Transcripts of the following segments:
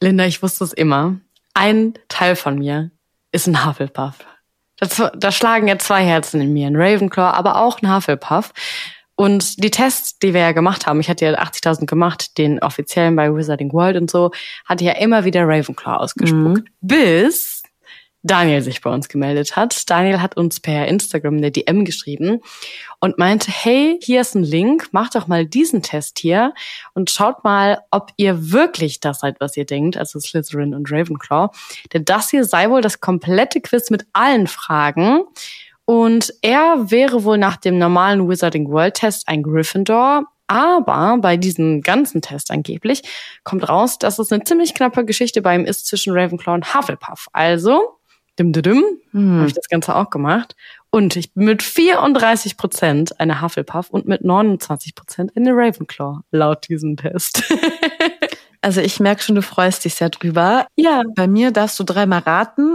Linda, ich wusste es immer. Ein Teil von mir ist ein Hufflepuff. Da, da schlagen ja zwei Herzen in mir, ein Ravenclaw, aber auch ein Hufflepuff. Und die Tests, die wir ja gemacht haben, ich hatte ja 80.000 gemacht, den offiziellen bei Wizarding World und so, hatte ja immer wieder Ravenclaw ausgespuckt. Mhm. Bis Daniel sich bei uns gemeldet hat. Daniel hat uns per Instagram eine DM geschrieben und meinte, hey, hier ist ein Link, macht doch mal diesen Test hier und schaut mal, ob ihr wirklich das seid, was ihr denkt, also Slytherin und Ravenclaw. Denn das hier sei wohl das komplette Quiz mit allen Fragen. Und er wäre wohl nach dem normalen Wizarding World Test ein Gryffindor, aber bei diesem ganzen Test angeblich kommt raus, dass es eine ziemlich knappe Geschichte bei ihm ist zwischen Ravenclaw und Hufflepuff. Also dim, dim, dim, hm. habe ich das Ganze auch gemacht. Und ich bin mit 34 Prozent eine Hufflepuff und mit 29 Prozent eine Ravenclaw, laut diesem Test. also ich merke schon, du freust dich sehr drüber. Ja. Bei mir darfst du dreimal raten.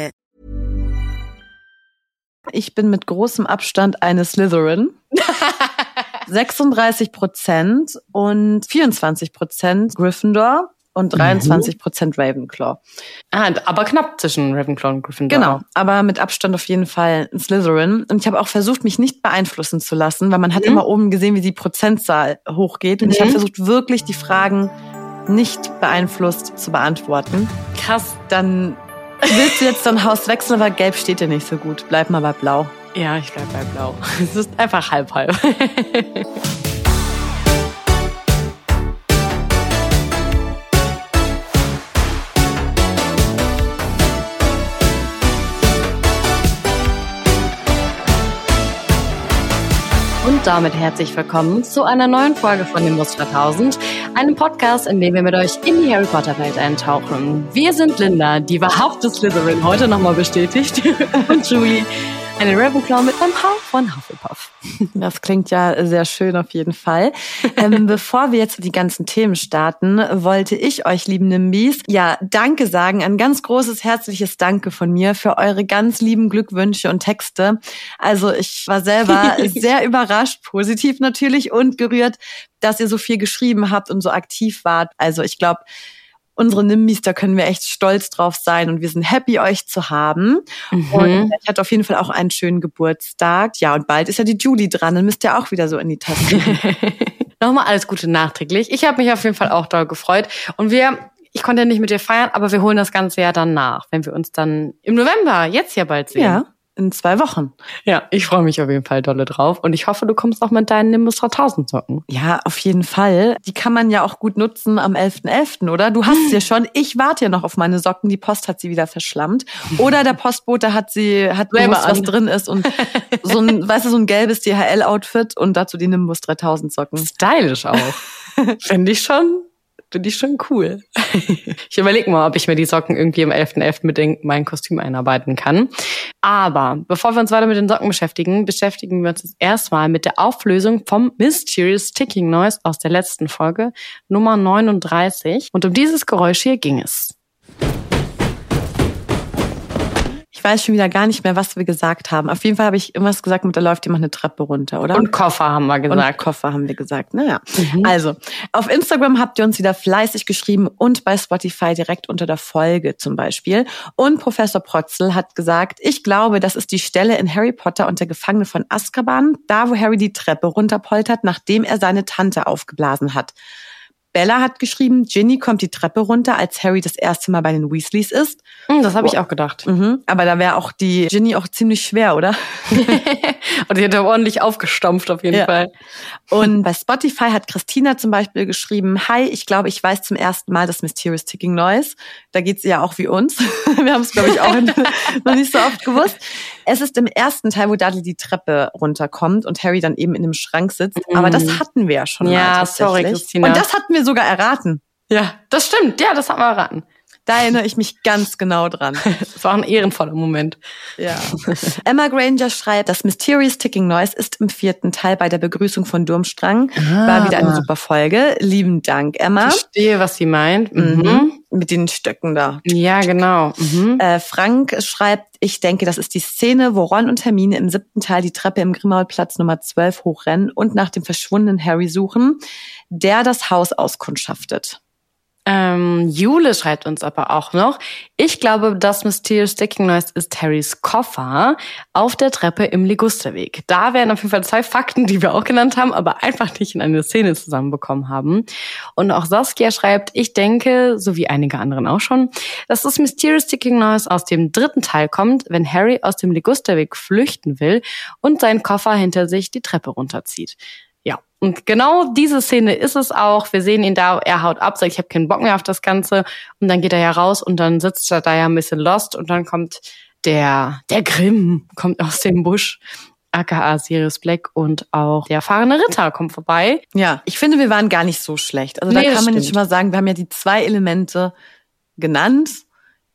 Ich bin mit großem Abstand eine Slytherin. 36 Prozent und 24 Prozent Gryffindor und 23 Prozent Ravenclaw. Ah, aber knapp zwischen Ravenclaw und Gryffindor. Genau, aber mit Abstand auf jeden Fall ein Slytherin. Und ich habe auch versucht, mich nicht beeinflussen zu lassen, weil man hat mhm. immer oben gesehen, wie die Prozentzahl hochgeht. Und mhm. ich habe versucht, wirklich die Fragen nicht beeinflusst zu beantworten. Krass. Dann Willst du jetzt dein Haus wechseln, aber gelb steht dir nicht so gut. Bleib mal bei blau. Ja, ich bleib bei blau. Es ist einfach halb halb. Und damit herzlich willkommen zu einer neuen Folge von dem Muster 1000, einem Podcast, in dem wir mit euch in die Harry Potter Welt eintauchen. Wir sind Linda, die wahrhafte Slytherin, heute nochmal bestätigt, und Julie, eine Ravenclaw mit einem Hauch von Hufflepuff. Das klingt ja sehr schön auf jeden Fall. Ähm, bevor wir jetzt die ganzen Themen starten, wollte ich euch, lieben Nimbis, ja, Danke sagen. Ein ganz großes, herzliches Danke von mir für eure ganz lieben Glückwünsche und Texte. Also ich war selber sehr überrascht, positiv natürlich und gerührt, dass ihr so viel geschrieben habt und so aktiv wart. Also ich glaube, unsere Nimbis, da können wir echt stolz drauf sein und wir sind happy, euch zu haben. Mhm. Und ich hatte auf jeden Fall auch einen schönen Geburtstag. Ja, und bald ist ja die Julie dran, dann müsst ihr auch wieder so in die Taste. Nochmal alles Gute nachträglich. Ich habe mich auf jeden Fall auch doll gefreut. Und wir, ich konnte ja nicht mit dir feiern, aber wir holen das Ganze ja dann nach, wenn wir uns dann im November, jetzt ja bald sehen. Ja in zwei Wochen. Ja, ich freue mich auf jeden Fall dolle drauf und ich hoffe, du kommst auch mit deinen Nimbus 3000 Socken. Ja, auf jeden Fall. Die kann man ja auch gut nutzen am 11.11., .11., oder? Du hast sie ja schon. Ich warte ja noch auf meine Socken. Die Post hat sie wieder verschlammt. Oder der Postbote hat sie, hat gewusst, was drin ist und so ein, weißt du, so ein gelbes DHL-Outfit und dazu die Nimbus 3000 Socken. Stylisch auch. Finde ich schon Finde ich schon cool. ich überlege mal, ob ich mir die Socken irgendwie am 11.11. .11. mit mein Kostüm einarbeiten kann. Aber bevor wir uns weiter mit den Socken beschäftigen, beschäftigen wir uns erstmal mit der Auflösung vom Mysterious Ticking Noise aus der letzten Folge, Nummer 39. Und um dieses Geräusch hier ging es. Ich weiß schon wieder gar nicht mehr, was wir gesagt haben. Auf jeden Fall habe ich irgendwas gesagt mit, da läuft jemand eine Treppe runter, oder? Und Koffer haben wir gesagt. Und Koffer haben wir gesagt. Naja. Mhm. Also, auf Instagram habt ihr uns wieder fleißig geschrieben und bei Spotify direkt unter der Folge zum Beispiel. Und Professor Protzel hat gesagt, ich glaube, das ist die Stelle in Harry Potter und der Gefangene von Azkaban, da wo Harry die Treppe runterpoltert, nachdem er seine Tante aufgeblasen hat. Bella hat geschrieben, Ginny kommt die Treppe runter, als Harry das erste Mal bei den Weasleys ist. Hm, das habe ich auch gedacht. Mhm. Aber da wäre auch die Ginny auch ziemlich schwer, oder? Und die hat er ordentlich aufgestampft auf jeden Ja. Fall. Und bei Spotify hat Christina zum Beispiel geschrieben, Hi, ich glaube, ich weiß zum ersten Mal das Mysterious Ticking Noise. Da geht's ja auch wie uns. Wir haben es, glaube ich, auch noch nicht so oft gewusst. Es ist im ersten Teil, wo Dudley die Treppe runterkommt und Harry dann eben in einem Schrank sitzt. Aber das hatten wir ja schon Mhm. Ja, mal sorry, tatsächlich. Christina. Und das hatten wir sogar erraten. Ja, das stimmt. Ja, das haben wir erraten. Da erinnere ich mich ganz genau dran. Das war ein ehrenvoller Moment. Ja. Emma Granger schreibt, das Mysterious Ticking Noise ist im vierten Teil bei der Begrüßung von Durmstrang. War wieder eine super Folge. Lieben Dank, Emma. Verstehe, was sie meint. Mhm. Mhm. Mit den Stöcken da. Ja, genau. Mhm. Äh, Frank schreibt, ich denke, das ist die Szene, wo Ron und Hermine im siebten Teil die Treppe im Grimmaultplatz Nummer 12 hochrennen und nach dem verschwundenen Harry suchen, der das Haus auskundschaftet. Ähm, Jule schreibt uns aber auch noch, ich glaube, das Mysterious Sticking Noise ist Harrys Koffer auf der Treppe im Ligusterweg. Da wären auf jeden Fall zwei Fakten, die wir auch genannt haben, aber einfach nicht in eine Szene zusammenbekommen haben. Und auch Saskia schreibt, ich denke, so wie einige anderen auch schon, dass das Mysterious Sticking Noise aus dem dritten Teil kommt, wenn Harry aus dem Ligusterweg flüchten will und seinen Koffer hinter sich die Treppe runterzieht. Und genau diese Szene ist es auch. Wir sehen ihn da, er haut ab, sagt, ich habe keinen Bock mehr auf das Ganze. Und dann geht er ja raus und dann sitzt er da ja ein bisschen lost und dann kommt der, der Grimm, kommt aus dem Busch, aka Sirius Black und auch der erfahrene Ritter kommt vorbei. Ja, ich finde, wir waren gar nicht so schlecht. Also Nee, da kann man jetzt stimmt. schon mal sagen, wir haben ja die zwei Elemente genannt.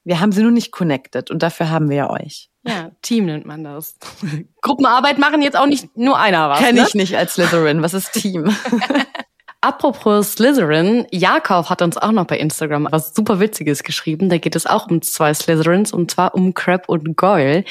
Wir haben sie nur nicht connected und dafür haben wir ja euch. Ja, Team nennt man das. Gruppenarbeit machen jetzt auch nicht nur einer was. Kenn ne? ich nicht als Slytherin. Was ist Team? Apropos Slytherin, Jakov hat uns auch noch bei Instagram was super Witziges geschrieben. Da geht es auch um zwei Slytherins und zwar um Crab und Goyle.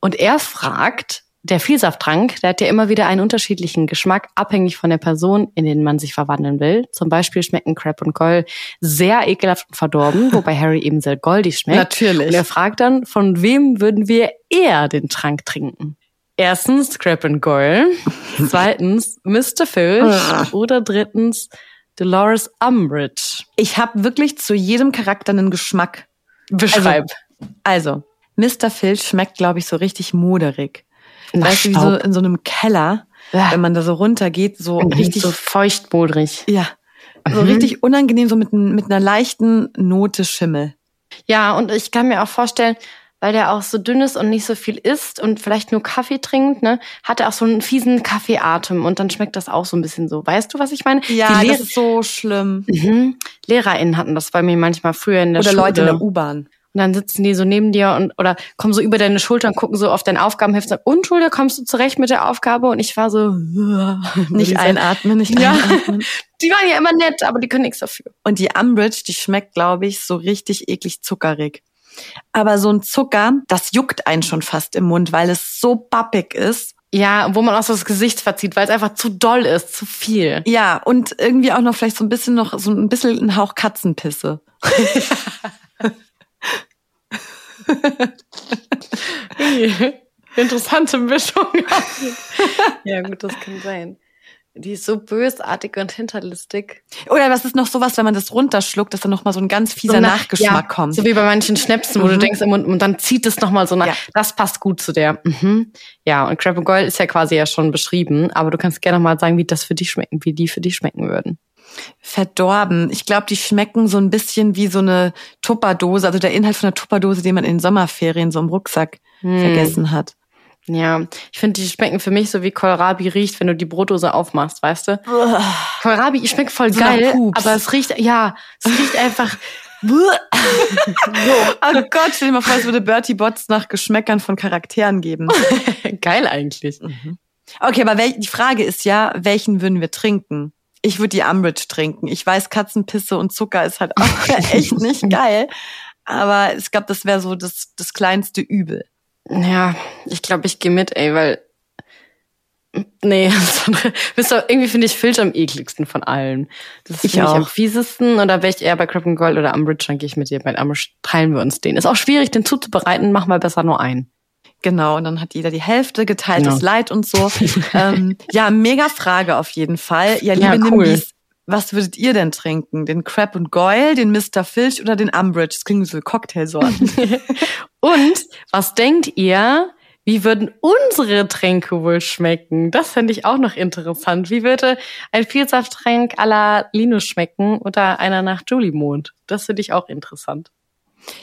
Und er fragt, der Vielsafttrank, der hat ja immer wieder einen unterschiedlichen Geschmack, abhängig von der Person, in den man sich verwandeln will. Zum Beispiel schmecken Crab und Goyle sehr ekelhaft und verdorben, wobei Harry eben sehr goldig schmeckt. Natürlich. Und er fragt dann, von wem würden wir eher den Trank trinken? Erstens Crab and Goyle, zweitens Mr. Fish oder drittens Dolores Umbridge. Ich habe wirklich zu jedem Charakter einen Geschmack. Beschreib. Also, Mr. Filch schmeckt, glaube ich, so richtig moderig. Nach weißt du, wie so in so einem Keller, Ja. wenn man da so runtergeht, so richtig, so feuchtmodrig. ja, so richtig unangenehm, so mit, mit einer leichten Note Schimmel. Ja, und ich kann mir auch vorstellen, weil der auch so dünn ist und nicht so viel isst und vielleicht nur Kaffee trinkt, ne, hat er auch so einen fiesen Kaffeeatem und dann schmeckt das auch so ein bisschen so. Weißt du, was ich meine? Ja, das ist so schlimm. mhm. LehrerInnen hatten das bei mir manchmal früher in der Oder Schule. Leute in der U-Bahn. Und dann sitzen die so neben dir und oder kommen so über deine Schulter und gucken so auf dein Aufgabenheft und sagen, und Julia, kommst du zurecht mit der Aufgabe? Und ich war so, Nicht einatmen, nicht Ja. einatmen. Die waren ja immer nett, aber die können nichts dafür. Und die Umbridge, die schmeckt, glaube ich, so richtig eklig zuckerig. Aber so ein Zucker, das juckt einen schon fast im Mund, weil es so bappig ist. Ja, wo man auch so das Gesicht verzieht, weil es einfach zu doll ist, zu viel. Ja, und irgendwie auch noch vielleicht so ein bisschen noch, so ein bisschen ein Hauch Katzenpisse. Interessante Mischung. ja, gut, das kann sein. Die ist so bösartig und hinterlistig. Oder das ist noch sowas, wenn man das runterschluckt, dass dann noch mal so ein ganz fieser So nach- Nachgeschmack ja, kommt. So wie bei manchen Schnäpsen, wo du denkst im Mund und dann zieht es nochmal so nach. Ja. Das passt gut zu der. Mhm. Ja, und Crab and Goyle ist ja quasi ja schon beschrieben, aber du kannst gerne mal sagen, wie das für dich schmecken, wie die für dich schmecken würden. Verdorben. Ich glaube, die schmecken so ein bisschen wie so eine Tupperdose, also der Inhalt von einer Tupperdose, den man in den Sommerferien so im Rucksack Hm. vergessen hat. Ja, ich finde, die schmecken für mich so wie Kohlrabi riecht, wenn du die Brotdose aufmachst, weißt du? Kohlrabi schmeckt voll So geil, aber es riecht, ja, es riecht einfach. Oh Gott, stell dir mal vor, es würde Bertie Bots nach Geschmäckern von Charakteren geben. geil eigentlich. Okay, aber die Frage ist ja, welchen würden wir trinken? Ich würde die Umbridge trinken. Ich weiß, Katzenpisse und Zucker ist halt auch echt nicht geil. Aber ich glaube, das wäre so das, das kleinste Übel. Ja, ich glaube, ich gehe mit, ey, weil. Nee, bist doch, irgendwie finde ich Filch am ekligsten von allen. Das ist Ich für mich auch. am fiesesten. Und da wäre ich eher bei Crab Gold oder Umbridge, dann gehe ich mit dir. Bei Umbridge teilen wir uns den. Ist auch schwierig, den zuzubereiten. Mach mal besser nur einen. Genau, und dann hat jeder die Hälfte, geteiltes Genau. Leid und so. ähm, ja, mega Frage auf jeden Fall. Ja, liebe Ja, cool. Nimbis, Was würdet ihr denn trinken? Den Crab und Goyle, den Mr. Filch oder den Umbridge? Das klingt so Cocktailsorten. und was denkt ihr, wie würden unsere Tränke wohl schmecken? Das fände ich auch noch interessant. Wie würde ein Vielsafttrank à la Linus schmecken oder einer nach Julie Mond? Das finde ich auch interessant.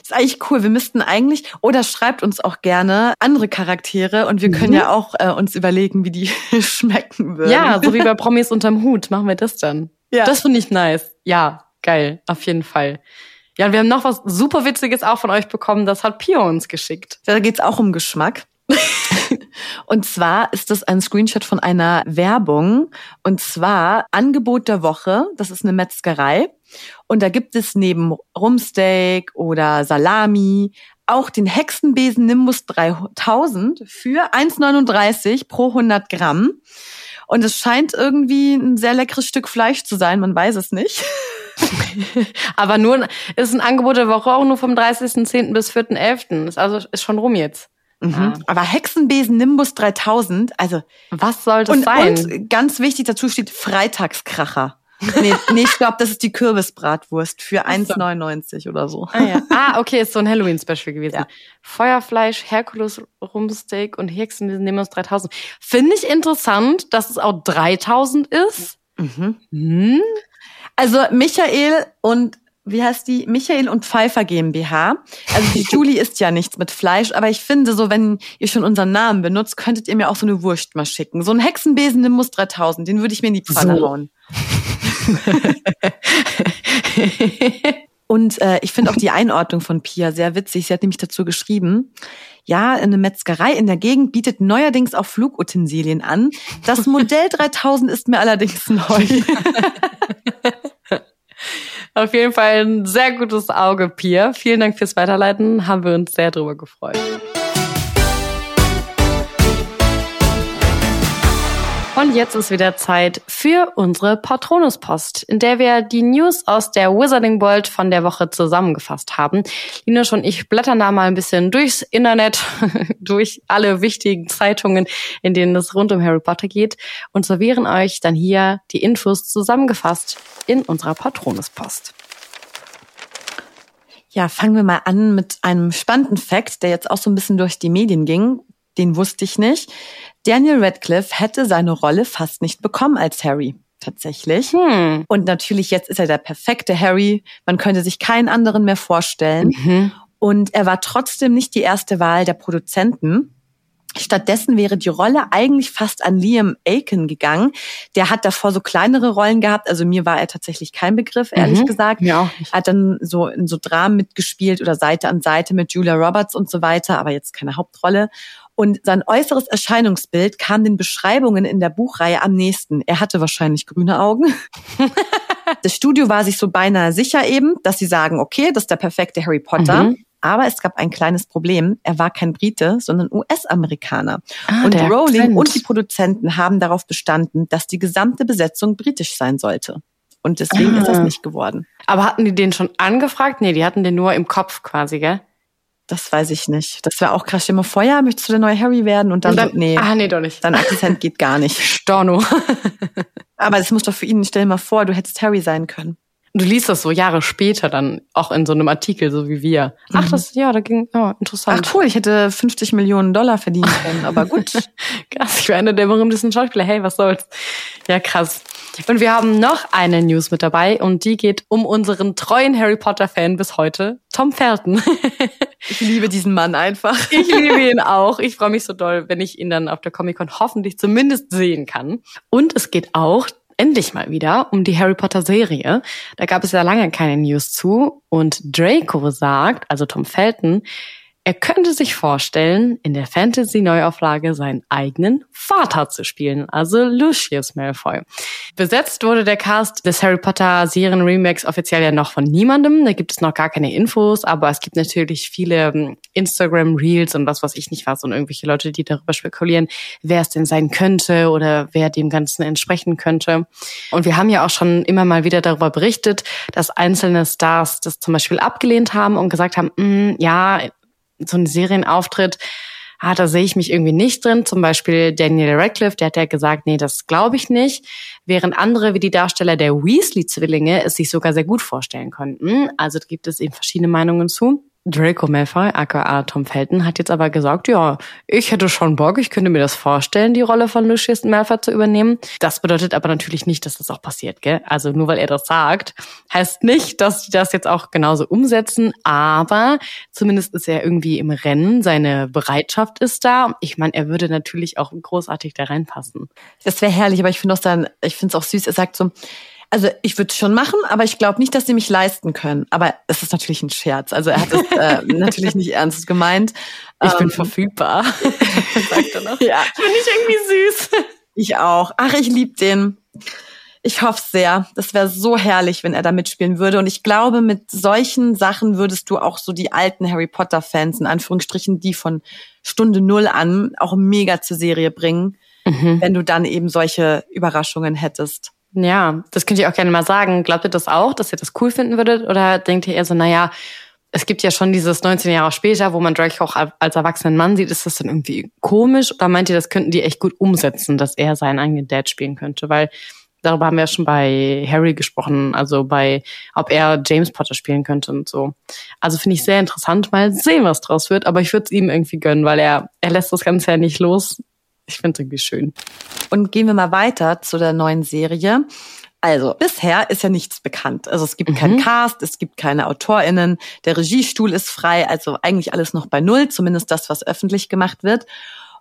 Ist eigentlich cool. Wir müssten eigentlich, oder schreibt uns auch gerne andere Charaktere und wir können mhm. ja auch äh, uns überlegen, wie die schmecken würden. Ja, so wie bei Promis unterm Hut machen wir das dann. Ja. Das finde ich nice. Ja, geil, auf jeden Fall. Ja, und wir haben noch was super Witziges auch von euch bekommen. Das hat Pio uns geschickt. Da geht's auch um Geschmack. und zwar ist das ein Screenshot von einer Werbung. Und zwar Angebot der Woche. Das ist eine Metzgerei. Und da gibt es neben Rumsteak oder Salami auch den Hexenbesen Nimbus 3000 für 1,39 pro 100 Gramm. Und es scheint irgendwie ein sehr leckeres Stück Fleisch zu sein, man weiß es nicht. Aber nur ist ein Angebot der Woche auch nur vom 30.10. bis 4.11. Ist also ist schon rum jetzt. Mhm. Ah. Aber Hexenbesen Nimbus 3000, also was soll das und, sein? Und ganz wichtig dazu steht Freitagskracher. nee, nee, ich glaube, das ist die Kürbisbratwurst für 1,99 oder so. Ah, ja. ah, okay, ist so ein Halloween-Special gewesen. Ja. Feuerfleisch, Herkules Rumsteak und Hexenbesen Nimbus 3000. Finde ich interessant, dass es auch 3000 ist. Mhm. Hm? Also Michael und wie heißt die? Michael und Pfeiffer GmbH. Also die Julie isst ja nichts mit Fleisch, aber ich finde so, wenn ihr schon unseren Namen benutzt, könntet ihr mir auch so eine Wurst mal schicken. So ein Hexenbesen Nimbus 3000, den würde ich mir in die Pfanne so. hauen. Und äh, ich finde auch die Einordnung von Pia sehr witzig. Sie hat nämlich dazu geschrieben, ja, eine Metzgerei in der Gegend bietet neuerdings auch Flugutensilien an. Das Modell 3000 ist mir allerdings neu. Auf jeden Fall ein sehr gutes Auge, Pia. Vielen Dank fürs Weiterleiten. Haben wir uns sehr drüber gefreut. Und jetzt ist wieder Zeit für unsere Patronuspost, in der wir die News aus der Wizarding World von der Woche zusammengefasst haben. Linus und ich blättern da mal ein bisschen durchs Internet, durch alle wichtigen Zeitungen, in denen es rund um Harry Potter geht und servieren euch dann hier die Infos zusammengefasst in unserer Patronuspost. Ja, fangen wir mal an mit einem spannenden Fakt, der jetzt auch so ein bisschen durch die Medien ging. Den wusste ich nicht. Daniel Radcliffe hätte seine Rolle fast nicht bekommen als Harry. Tatsächlich. Hm. Und natürlich jetzt ist er der perfekte Harry. Man könnte sich keinen anderen mehr vorstellen. Mhm. Und er war trotzdem nicht die erste Wahl der Produzenten. Stattdessen wäre die Rolle eigentlich fast an Liam Aiken gegangen. Der hat davor so kleinere Rollen gehabt. Also mir war er tatsächlich kein Begriff, ehrlich mhm. gesagt. Ja, auch nicht. Hat dann so in so Dramen mitgespielt oder Seite an Seite mit Julia Roberts und so weiter, aber jetzt keine Hauptrolle. Und sein äußeres Erscheinungsbild kam den Beschreibungen in der Buchreihe am nächsten. Er hatte wahrscheinlich grüne Augen. das Studio war sich so beinahe sicher eben, dass sie sagen, okay, das ist der perfekte Harry Potter. Mhm. Aber es gab ein kleines Problem. Er war kein Brite, sondern US-Amerikaner. Ah, und Rowling Akzent. und die Produzenten haben darauf bestanden, dass die gesamte Besetzung britisch sein sollte. Und deswegen ah. ist das nicht geworden. Aber hatten die den schon angefragt? Nee, die hatten den nur im Kopf quasi, gell? Das weiß ich nicht. Das wäre auch krass. Stell mal vor, ja, möchtest du der neue Harry werden? Und dann, und dann so, nee. Ah, nee, doch nicht. Dein Akzent geht gar nicht. Storno. Aber es muss doch für ihn, stell dir mal vor, du hättest Harry sein können. Du liest das so Jahre später dann auch in so einem Artikel, so wie wir. Ach, mhm. das, ja, da ging, ja, interessant. Ach cool, ich hätte 50 Millionen Dollar verdienen können, aber gut. krass, ich war einer der berühmtesten Schauspieler. Hey, was soll's? Ja, krass. Und wir haben noch eine News mit dabei und die geht um unseren treuen Harry Potter-Fan bis heute, Tom Felton. ich liebe diesen Mann einfach. Ich liebe ihn auch. Ich freue mich so doll, wenn ich ihn dann auf der Comic-Con hoffentlich zumindest sehen kann. Und es geht auch endlich mal wieder um die Harry Potter Serie. Da gab es ja lange keine News zu. Und Draco sagt, also Tom Felton, er könnte sich vorstellen, in der Fantasy-Neuauflage seinen eigenen Vater zu spielen, also Lucius Malfoy. Besetzt wurde der Cast des Harry Potter Serien-Remakes offiziell ja noch von niemandem. Da gibt es noch gar keine Infos, aber es gibt natürlich viele ähm, Instagram-Reels und was, was ich nicht weiß und irgendwelche Leute, die darüber spekulieren, wer es denn sein könnte oder wer dem Ganzen entsprechen könnte. Und wir haben ja auch schon immer mal wieder darüber berichtet, dass einzelne Stars das zum Beispiel abgelehnt haben und gesagt haben, mm, ja, so ein Serienauftritt ah, da sehe ich mich irgendwie nicht drin. Zum Beispiel Daniel Radcliffe, der hat ja gesagt, nee, das glaube ich nicht. Während andere, wie die Darsteller der Weasley-Zwillinge, es sich sogar sehr gut vorstellen konnten. Also gibt es eben verschiedene Meinungen zu. Draco Malfoy, aka Tom Felton, hat jetzt aber gesagt, ja, ich hätte schon Bock, ich könnte mir das vorstellen, die Rolle von Lucius Malfoy zu übernehmen. Das bedeutet aber natürlich nicht, dass das auch passiert, gell? Also nur weil er das sagt, heißt nicht, dass die das jetzt auch genauso umsetzen, aber zumindest ist er irgendwie im Rennen, seine Bereitschaft ist da. Ich meine, er würde natürlich auch großartig da reinpassen. Das wäre herrlich, aber ich finde auch dann, ich finde es auch süß, er sagt so, also ich würde es schon machen, aber ich glaube nicht, dass sie mich leisten können. Aber es ist natürlich ein Scherz. Also er hat es äh, natürlich nicht ernst gemeint. Ich ähm, bin verfügbar, sagt er noch. Ja. Finde ich irgendwie süß. Ich auch. Ach, ich lieb den. Ich hoffe sehr. Das wäre so herrlich, wenn er da mitspielen würde. Und ich glaube, mit solchen Sachen würdest du auch so die alten Harry Potter-Fans, in Anführungsstrichen, die von Stunde Null an, auch mega zur Serie bringen, mhm. wenn du dann eben solche Überraschungen hättest. Ja, das könnt ihr auch gerne mal sagen. Glaubt ihr das auch, dass ihr das cool finden würdet? Oder denkt ihr eher so, naja, es gibt ja schon dieses 19 Jahre später, wo man Drake auch als erwachsenen Mann sieht, ist das dann irgendwie komisch? Oder meint ihr, das könnten die echt gut umsetzen, dass er seinen eigenen Dad spielen könnte? Weil darüber haben wir ja schon bei Harry gesprochen, also bei, ob er James Potter spielen könnte und so. Also finde ich sehr interessant. Mal sehen, was draus wird. Aber ich würde es ihm irgendwie gönnen, weil er, er lässt das Ganze ja nicht los. Ich finde es irgendwie schön. Und gehen wir mal weiter zu der neuen Serie. Also, bisher ist ja nichts bekannt. Also es gibt mhm. keinen Cast, es gibt keine AutorInnen, der Regiestuhl ist frei, also eigentlich alles noch bei Null, zumindest das, was öffentlich gemacht wird.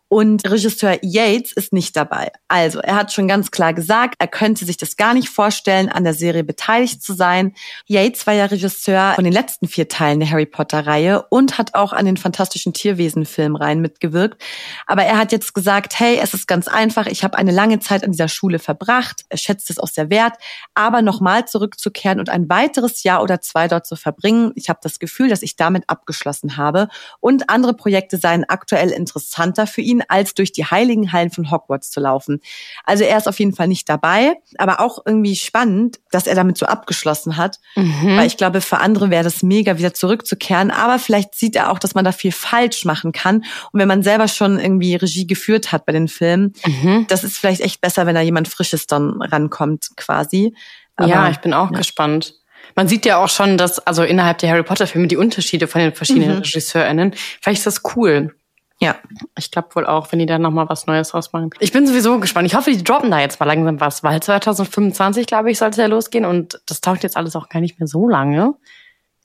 Und Regisseur Yates ist nicht dabei. Also, er hat schon ganz klar gesagt, er könnte sich das gar nicht vorstellen, an der Serie beteiligt zu sein. Yates war ja Regisseur von den letzten vier Teilen der Harry Potter-Reihe und hat auch an den fantastischen Tierwesen-Filmreihen mitgewirkt. Aber er hat jetzt gesagt, hey, es ist ganz einfach, ich habe eine lange Zeit an dieser Schule verbracht, er schätzt es auch sehr wert, aber nochmal zurückzukehren und ein weiteres Jahr oder zwei dort zu verbringen, ich habe das Gefühl, dass ich damit abgeschlossen habe und andere Projekte seien aktuell interessanter für ihn ihn, als durch die heiligen Hallen von Hogwarts zu laufen. Also er ist auf jeden Fall nicht dabei, aber auch irgendwie spannend, dass er damit so abgeschlossen hat, mhm. weil ich glaube, für andere wäre das mega, wieder zurückzukehren, aber vielleicht sieht er auch, dass man da viel falsch machen kann und wenn man selber schon irgendwie Regie geführt hat bei den Filmen, mhm. das ist vielleicht echt besser, wenn da jemand Frisches dann rankommt quasi. Aber, ja, ich bin auch ja. gespannt. Man sieht ja auch schon, dass also innerhalb der Harry Potter Filme die Unterschiede von den verschiedenen mhm. RegisseurInnen, vielleicht ist das cool. Ja. Ich glaube wohl auch, wenn die da nochmal was Neues rausmachen. Ich bin sowieso gespannt. Ich hoffe, die droppen da jetzt mal langsam was, weil 2025, glaube ich, sollte ja losgehen und das taucht jetzt alles auch gar nicht mehr so lange.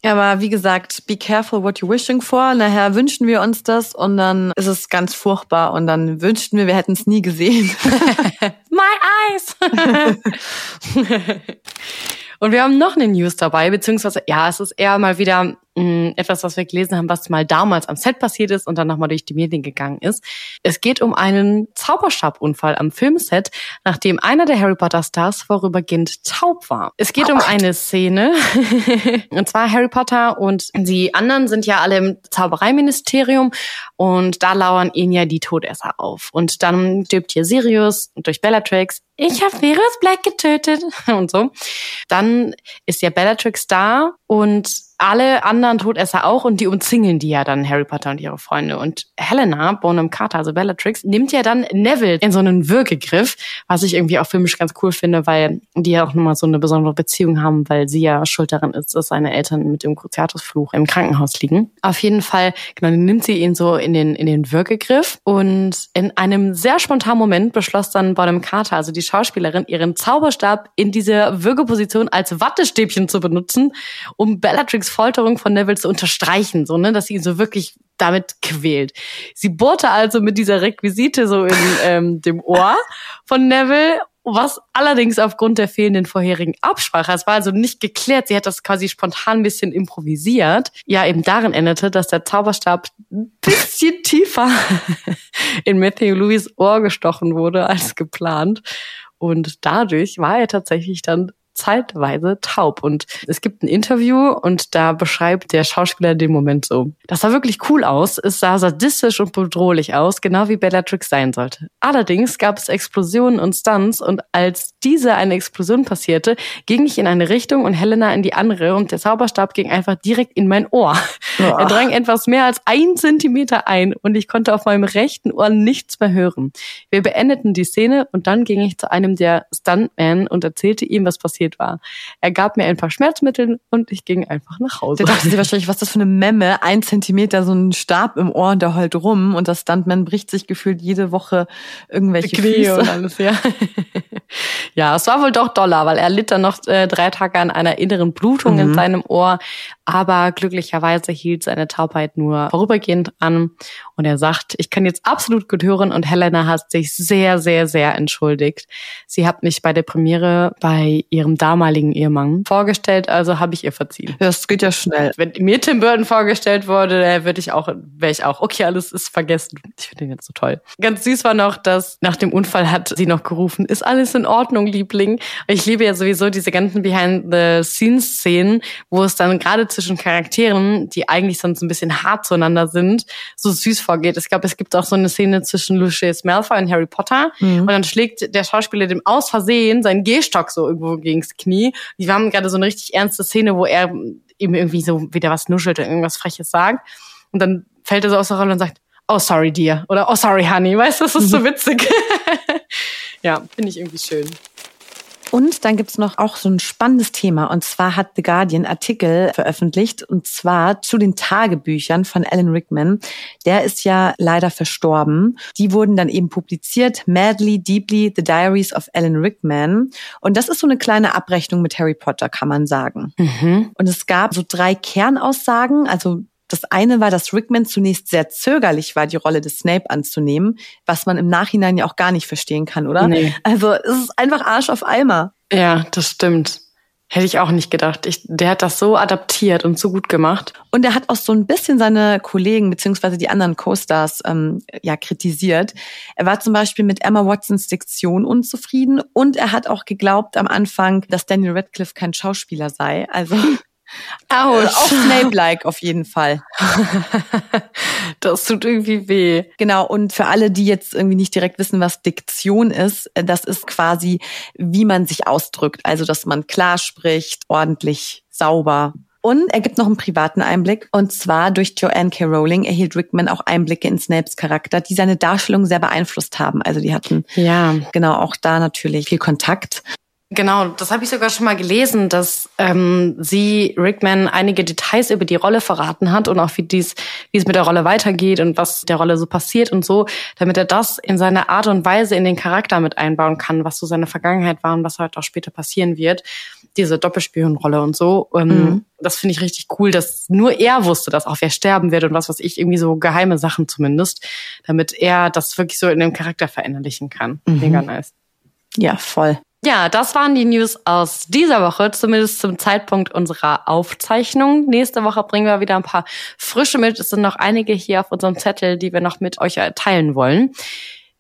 Ja, aber wie gesagt, be careful what you're wishing for. Nachher wünschen wir uns das und dann ist es ganz furchtbar und dann wünschten wir, wir hätten es nie gesehen. My eyes! und wir haben noch eine News dabei, beziehungsweise, ja, es ist eher mal wieder etwas, was wir gelesen haben, was mal damals am Set passiert ist und dann nochmal durch die Medien gegangen ist. Es geht um einen Zauberstabunfall am Filmset, nachdem einer der Harry Potter Stars vorübergehend taub war. Es geht oh um eine Szene, und zwar Harry Potter und die anderen sind ja alle im Zaubereiministerium und da lauern ihnen ja die Todesser auf. Und dann stirbt hier Sirius durch Bellatrix, ich habe Sirius Black getötet und so. Dann ist ja Bellatrix da und alle anderen Todesser auch und die umzingeln die ja dann Harry Potter und ihre Freunde. Und Helena, Bonham Carter, also Bellatrix, nimmt ja dann Neville in so einen Würgegriff, was ich irgendwie auch filmisch ganz cool finde, weil die ja auch nochmal so eine besondere Beziehung haben, weil sie ja schuld daran ist, dass seine Eltern mit dem Cruciatusfluch im Krankenhaus liegen. Auf jeden Fall, genau, nimmt sie ihn so in den, in den Würgegriff und in einem sehr spontanen Moment beschloss dann Bonham Carter, also die Schauspielerin, ihren Zauberstab in diese Würgeposition als Wattestäbchen zu benutzen, um Bellatrix Folterung von Neville zu unterstreichen, so, ne, dass sie ihn so wirklich damit quält. Sie bohrte also mit dieser Requisite so in ähm, dem Ohr von Neville was allerdings aufgrund der fehlenden vorherigen Absprache, es war also nicht geklärt, sie hat das quasi spontan ein bisschen improvisiert, ja eben darin endete, dass der Zauberstab ein bisschen tiefer in Matthew Louis Ohr gestochen wurde als geplant. Und dadurch war er tatsächlich dann zeitweise taub. Und es gibt ein Interview und da beschreibt der Schauspieler den Moment so. Das sah wirklich cool aus, es sah sadistisch und bedrohlich aus, genau wie Bellatrix sein sollte. Allerdings gab es Explosionen und Stunts und als diese eine Explosion passierte, ging ich in eine Richtung und Helena in die andere und der Zauberstab ging einfach direkt in mein Ohr. Oh. Er drang etwas mehr als ein Zentimeter ein und ich konnte auf meinem rechten Ohr nichts mehr hören. Wir beendeten die Szene und dann ging ich zu einem der Stuntmen und erzählte ihm, was passiert war. Er gab mir ein paar Schmerzmittel und ich ging einfach nach Hause. Da dachte sie wahrscheinlich, was ist das für eine Memme? Ein Zentimeter, so ein Stab im Ohr und der heult rum und das Stuntman bricht sich gefühlt jede Woche irgendwelche Knie Füße. und alles, ja. ja, es war wohl doch doller, weil er litt dann noch äh, drei Tage an einer inneren Blutung in seinem Ohr. Aber glücklicherweise hielt seine Taubheit nur vorübergehend an. Und er sagt, ich kann jetzt absolut gut hören. Und Helena hat sich sehr, sehr, sehr entschuldigt. Sie hat mich bei der Premiere bei ihrem damaligen Ehemann vorgestellt, also habe ich ihr verziehen. Das geht ja schnell. Wenn mir Tim Burton vorgestellt wurde, äh, würde ich auch, wäre ich auch, okay, alles ist vergessen. Ich finde den jetzt so toll. Ganz süß war noch, dass nach dem Unfall hat sie noch gerufen, ist alles in Ordnung, Liebling? Ich liebe ja sowieso diese ganzen Behind-the-Scenes-Szenen, wo es dann gerade zwischen Charakteren, die eigentlich sonst ein bisschen hart zueinander sind, so süß vorgeht. Ich glaube, es gibt auch so eine Szene zwischen Lucius Malfoy und Harry Potter und dann schlägt der Schauspieler dem aus Versehen seinen Gehstock so irgendwo gegens Knie. Die haben gerade so eine richtig ernste Szene, wo er ihm irgendwie so wieder was nuschelt und irgendwas Freches sagt. Und dann fällt er so aus der Rolle und sagt, oh sorry dear oder oh sorry honey, weißt du, das ist so witzig. ja, finde ich irgendwie schön. Und dann gibt's noch auch so ein spannendes Thema. Und zwar hat The Guardian Artikel veröffentlicht. Und zwar zu den Tagebüchern von Alan Rickman. Der ist ja leider verstorben. Die wurden dann eben publiziert. Madly, Deeply, The Diaries of Alan Rickman. Und das ist so eine kleine Abrechnung mit Harry Potter, kann man sagen. Und es gab so drei Kernaussagen. Also das eine war, dass Rickman zunächst sehr zögerlich war, die Rolle des Snape anzunehmen, was man im Nachhinein ja auch gar nicht verstehen kann, oder? Nee. Also es ist einfach Arsch auf Eimer. Ja, das stimmt. Hätte ich auch nicht gedacht. Ich, der hat das so adaptiert und so gut gemacht. Und er hat auch so ein bisschen seine Kollegen beziehungsweise die anderen Co-Stars ähm, ja kritisiert. Er war zum Beispiel mit Emma Watsons Diktion unzufrieden und er hat auch geglaubt am Anfang, dass Daniel Radcliffe kein Schauspieler sei. Also äh, auch Snape-like auf jeden Fall. Das tut irgendwie weh. Genau, und für alle, die jetzt irgendwie nicht direkt wissen, was Diktion ist, äh, das ist quasi, wie man sich ausdrückt. Also, dass man klar spricht, ordentlich, sauber. Und er gibt noch einen privaten Einblick. Und zwar durch Joanne K. Rowling erhielt Rickman auch Einblicke in Snapes Charakter, die seine Darstellung sehr beeinflusst haben. Also die hatten Ja. genau auch da natürlich viel Kontakt. Genau, das habe ich sogar schon mal gelesen, dass ähm, sie Rickman einige Details über die Rolle verraten hat und auch wie dies, wie es mit der Rolle weitergeht und was der Rolle so passiert und so, damit er das in seine Art und Weise in den Charakter mit einbauen kann, was so seine Vergangenheit war und was halt auch später passieren wird. Diese Doppelspionrolle und so. Ähm, Das finde ich richtig cool, dass nur er wusste, dass auch wer sterben wird und was weiß ich, irgendwie so geheime Sachen zumindest, damit er das wirklich so in dem Charakter verinnerlichen kann. Mega nice. Ja, voll. Ja, das waren die News aus dieser Woche, zumindest zum Zeitpunkt unserer Aufzeichnung. Nächste Woche bringen wir wieder ein paar frische mit. Es sind noch einige hier auf unserem Zettel, die wir noch mit euch teilen wollen.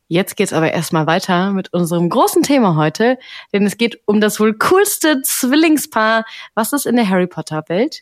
Jetzt geht's aber erstmal weiter mit unserem großen Thema heute, denn es geht um das wohl coolste Zwillingspaar, was es in der Harry Potter Welt.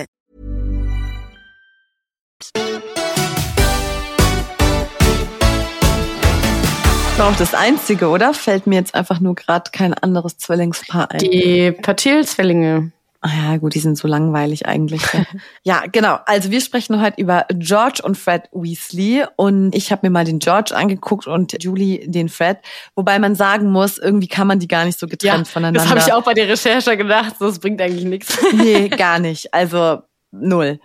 Das war auch das Einzige, oder? Fällt mir jetzt einfach nur gerade kein anderes Zwillingspaar ein. Die Patil-Zwillinge. Ah ja, gut, die sind so langweilig eigentlich. Ja. ja, genau. Also wir sprechen heute über George und Fred Weasley und ich habe mir mal den George angeguckt und Julie den Fred, wobei man sagen muss, irgendwie kann man die gar nicht so getrennt voneinander. das habe ich auch bei der Recherche gedacht. Das bringt eigentlich nichts. Nee, gar nicht. Also null.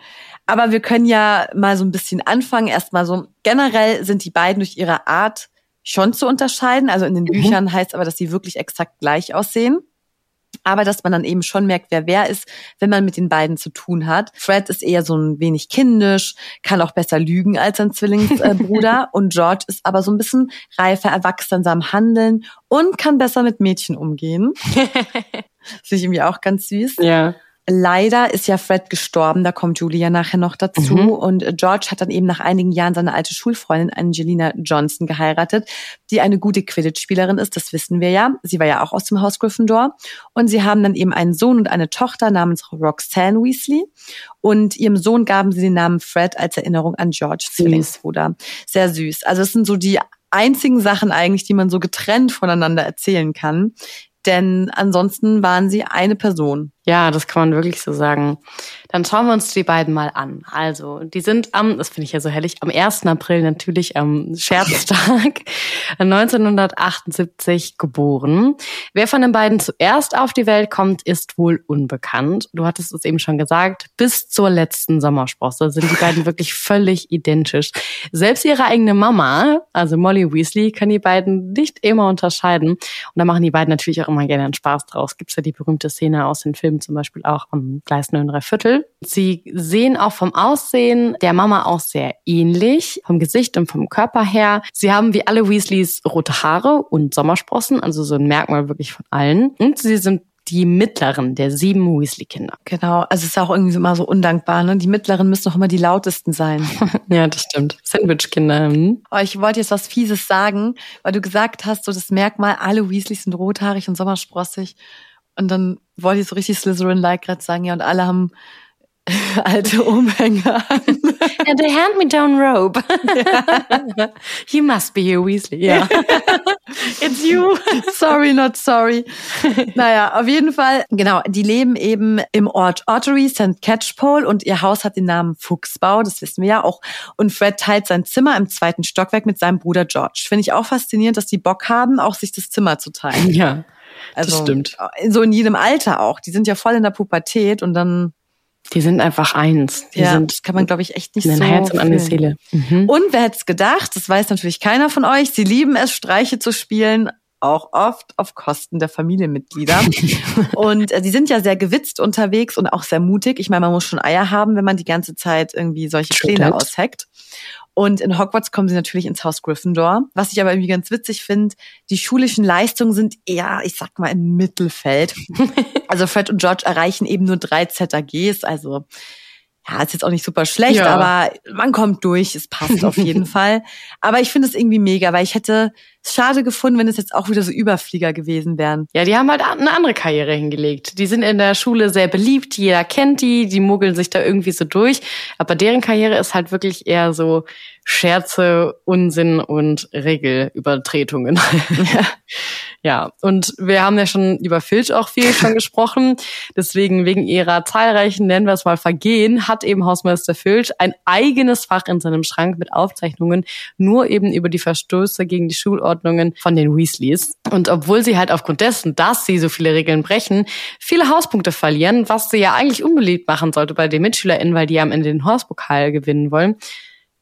Aber wir können ja mal so ein bisschen anfangen. Erstmal so, generell sind die beiden durch ihre Art schon zu unterscheiden. Also in den Büchern heißt aber, dass sie wirklich exakt gleich aussehen. Aber dass man dann eben schon merkt, wer wer ist, wenn man mit den beiden zu tun hat. Fred ist eher so ein wenig kindisch, kann auch besser lügen als sein Zwillingsbruder. und George ist aber so ein bisschen reifer, erwachsen in seinem Handeln und kann besser mit Mädchen umgehen. Finde ich irgendwie auch ganz süß. Ja. Leider ist ja Fred gestorben, da kommt Julia nachher noch dazu. Mhm. Und George hat dann eben nach einigen Jahren seine alte Schulfreundin Angelina Johnson geheiratet, die eine gute Quidditch-Spielerin ist, das wissen wir ja. Sie war ja auch aus dem Haus Gryffindor. Und sie haben dann eben einen Sohn und eine Tochter namens Roxanne Weasley. Und ihrem Sohn gaben sie den Namen Fred als Erinnerung an George, Zwillingsbruder. Sehr süß. Also es sind so die einzigen Sachen eigentlich, die man so getrennt voneinander erzählen kann. Denn ansonsten waren sie eine Person. Ja, das kann man wirklich so sagen. Dann schauen wir uns die beiden mal an. Also, die sind am, das finde ich ja so herrlich, am 1. April natürlich am Scherztag 1978 geboren. Wer von den beiden zuerst auf die Welt kommt, ist wohl unbekannt. Du hattest es eben schon gesagt, bis zur letzten Sommersprosse sind die beiden wirklich völlig identisch. Selbst ihre eigene Mama, also Molly Weasley, kann die beiden nicht immer unterscheiden. Und da machen die beiden natürlich auch immer gerne einen Spaß draus. Gibt's ja die berühmte Szene aus den Filmen Film zum Beispiel auch am Gleis 9 Viertel. Sie sehen auch vom Aussehen der Mama auch sehr ähnlich, vom Gesicht und vom Körper her. Sie haben wie alle Weasleys rote Haare und Sommersprossen, also so ein Merkmal wirklich von allen. Und sie sind die mittleren der sieben Weasley-Kinder. Genau, also es ist auch irgendwie immer so undankbar, ne? Die mittleren müssen doch immer die lautesten sein. ja, das stimmt. Sandwich-Kinder. Hm? Oh, ich wollte jetzt was Fieses sagen, weil du gesagt hast, so das Merkmal, alle Weasleys sind rothaarig und sommersprossig. Und dann wollte ich so richtig Slytherin-like gerade sagen, ja, und alle haben alte Umhänge an. And they hand me down robe. Ja. you must be here, Weasley. Ja. It's you. Sorry, not sorry. Naja, auf jeden Fall, genau, die leben eben im Ort Ottery, St. Catchpole und ihr Haus hat den Namen Fuchsbau, das wissen wir ja auch. Und Fred teilt sein Zimmer im zweiten Stockwerk mit seinem Bruder George. Finde ich auch faszinierend, dass die Bock haben, auch sich das Zimmer zu teilen. Ja. Also, das stimmt. So in jedem Alter auch. Die sind ja voll in der Pubertät und dann. Die sind einfach eins. Die ja, sind, das kann man, glaube ich, echt nicht ein so. Herz und eine Seele. Mhm. Und wer hätte es gedacht? Das weiß natürlich keiner von euch. Sie lieben es, Streiche zu spielen, auch oft auf Kosten der Familienmitglieder. und äh, die sind ja sehr gewitzt unterwegs und auch sehr mutig. Ich meine, man muss schon Eier haben, wenn man die ganze Zeit irgendwie solche Pläne ausheckt. Und in Hogwarts kommen sie natürlich ins Haus Gryffindor. Was ich aber irgendwie ganz witzig finde, die schulischen Leistungen sind eher, ich sag mal, im Mittelfeld. also Fred und George erreichen eben nur drei ZAGs, also ja, ist jetzt auch nicht super schlecht, ja. aber man kommt durch, es passt auf jeden Fall. Aber ich finde es irgendwie mega, weil ich hätte schade gefunden, wenn es jetzt auch wieder so Überflieger gewesen wären. Ja, die haben halt eine andere Karriere hingelegt. Die sind in der Schule sehr beliebt, jeder kennt die, die muggeln sich da irgendwie so durch. Aber deren Karriere ist halt wirklich eher so Scherze, Unsinn und Regelübertretungen. Ja. ja, und wir haben ja schon über Filch auch viel schon gesprochen. Deswegen wegen ihrer zahlreichen, nennen wir es mal, Vergehen, hat eben Hausmeister Filch ein eigenes Fach in seinem Schrank mit Aufzeichnungen nur eben über die Verstöße gegen die Schulordnungen von den Weasleys. Und obwohl sie halt aufgrund dessen, dass sie so viele Regeln brechen, viele Hauspunkte verlieren, was sie ja eigentlich unbeliebt machen sollte bei den MitschülerInnen, weil die ja am Ende den Horspokal gewinnen wollen,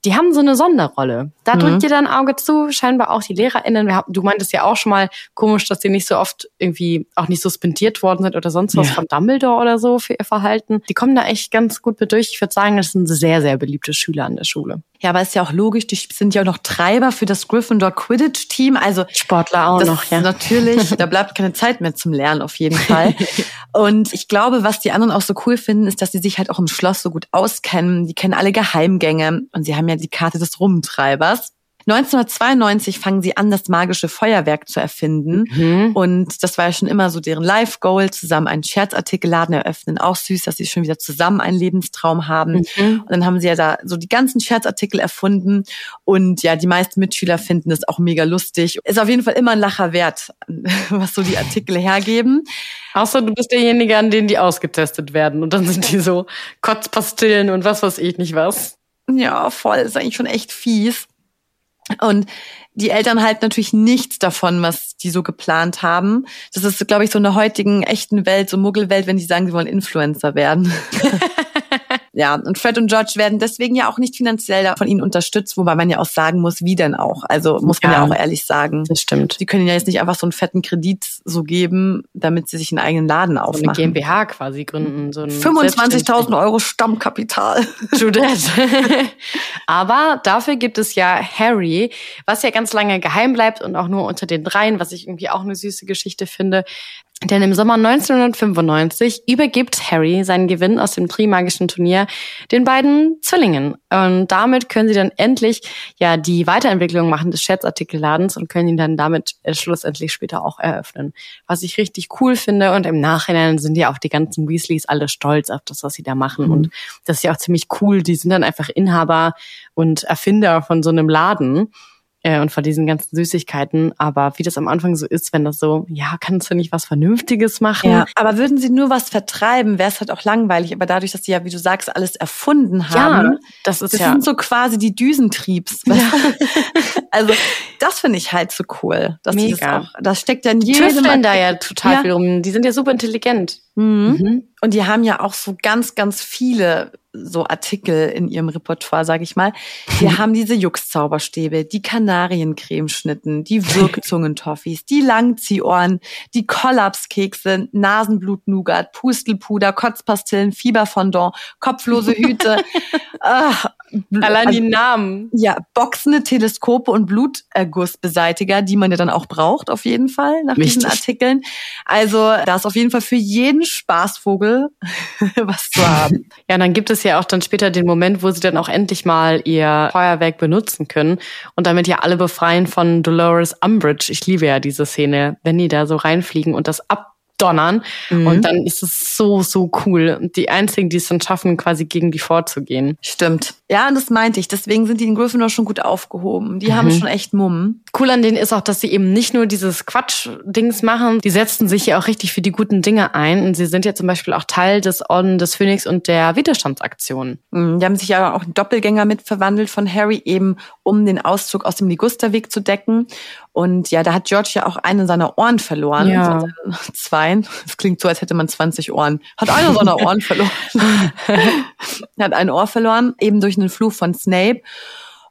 die haben so eine Sonderrolle. Da mhm. drückt ihr dann Auge zu, scheinbar auch die LehrerInnen. Du meintest ja auch schon mal komisch, dass die nicht so oft irgendwie auch nicht suspendiert worden sind oder sonst was ja. von Dumbledore oder so für ihr Verhalten. Die kommen da echt ganz gut mit durch. Ich würde sagen, das sind sehr, sehr beliebte Schüler an der Schule. Ja, aber ist ja auch logisch, die sind ja auch noch Treiber für das Gryffindor Quidditch Team. Also Sportler auch noch, ja. Natürlich, da bleibt keine Zeit mehr zum Lernen auf jeden Fall. Und ich glaube, was die anderen auch so cool finden, ist, dass sie sich halt auch im Schloss so gut auskennen. Die kennen alle Geheimgänge und sie haben ja die Karte des Rumtreibers. 1992 fangen sie an, das magische Feuerwerk zu erfinden. Mhm. Und das war ja schon immer so deren Life-Goal, zusammen einen Scherzartikelladen eröffnen. Auch süß, dass sie schon wieder zusammen einen Lebenstraum haben. Mhm. Und dann haben sie ja da so die ganzen Scherzartikel erfunden. Und ja, die meisten Mitschüler finden es auch mega lustig. Ist auf jeden Fall immer ein Lacher wert, was so die Artikel hergeben. Außer du bist derjenige, an den die ausgetestet werden. Und dann sind die so Kotzpastillen und was weiß ich nicht was. Ja, voll. Ist eigentlich schon echt fies. Und die Eltern halten natürlich nichts davon, was die so geplant haben. Das ist, glaube ich, so in der heutigen echten Welt, so Muggelwelt, wenn die sagen, sie wollen Influencer werden. Ja, und Fred und George werden deswegen ja auch nicht finanziell von ihnen unterstützt, wobei man ja auch sagen muss, wie denn auch. Also muss man ja, ja auch ehrlich sagen. Das stimmt. Sie können ja jetzt nicht einfach so einen fetten Kredit so geben, damit sie sich einen eigenen Laden aufmachen. So eine GmbH quasi gründen. So 25.000 Euro Stammkapital. That. Aber dafür gibt es ja Harry, was ja ganz lange geheim bleibt und auch nur unter den dreien, was ich irgendwie auch eine süße Geschichte finde. Denn im Sommer 1995 übergibt Harry seinen Gewinn aus dem Trimagischen Turnier den beiden Zwillingen. Und damit können sie dann endlich ja die Weiterentwicklung machen des Scherzartikelladens und können ihn dann damit äh, schlussendlich später auch eröffnen. Was ich richtig cool finde und im Nachhinein sind ja auch die ganzen Weasleys alle stolz auf das, was sie da machen. Mhm. Und das ist ja auch ziemlich cool. Die sind dann einfach Inhaber und Erfinder von so einem Laden äh, und vor diesen ganzen Süßigkeiten. Aber wie das am Anfang so ist, wenn das so, ja, kannst du nicht was Vernünftiges machen? Ja, aber würden sie nur was vertreiben, wäre es halt auch langweilig. Aber dadurch, dass sie ja, wie du sagst, alles erfunden haben, ja, das ist das ja. sind so quasi die Düsentriebs. Ja. also das finde ich halt so cool. Dass Mega. Das, auch, das steckt ja in jedem. Tüfteln da ja total viel rum. Die sind ja super intelligent. Mhm. Mhm. Und die haben ja auch so ganz, ganz viele so Artikel in ihrem Repertoire, sage ich mal. Wir haben diese Jux-Zauberstäbe, die Kanariencremeschnitten, die Wirkzungentoffis, die Langziehohren, die Kollapskekse, Nasenblut-Nougat, Pustelpuder, Kotzpastillen, Fieberfondant, kopflose Hüte. Ach, Allein also, die Namen. Ja, boxende Teleskope und Blutergussbeseitiger, die man ja dann auch braucht, auf jeden Fall, nach Richtig. diesen Artikeln. Also da ist auf jeden Fall für jeden Spaßvogel was zu haben. Ja, dann gibt es ja auch dann später den Moment, wo sie dann auch endlich mal ihr Feuerwerk benutzen können und damit ja alle befreien von Dolores Umbridge. Ich liebe ja diese Szene, wenn die da so reinfliegen und das ab donnern. Mhm. Und dann ist es so, so cool. Und die einzigen, die es dann schaffen, quasi gegen die vorzugehen. Stimmt. Ja, und das meinte ich. Deswegen sind die in Gryffindor schon gut aufgehoben. Die mhm. haben schon echt Mumm. Cool an denen ist auch, dass sie eben nicht nur dieses Quatsch-Dings machen, die setzen sich ja auch richtig für die guten Dinge ein. Und sie sind ja zum Beispiel auch Teil des Orden des Phönix und der Widerstandsaktion. Mhm. Die haben sich ja auch Doppelgänger mit verwandelt von Harry, eben um den Auszug aus dem Ligusterweg zu decken. Und ja, da hat George ja auch einen seiner Ohren verloren. Ja. Zwei. Das klingt so, als hätte man 20 Ohren. Hat einer seiner Ohren verloren. hat ein Ohr verloren, eben durch einen Fluch von Snape.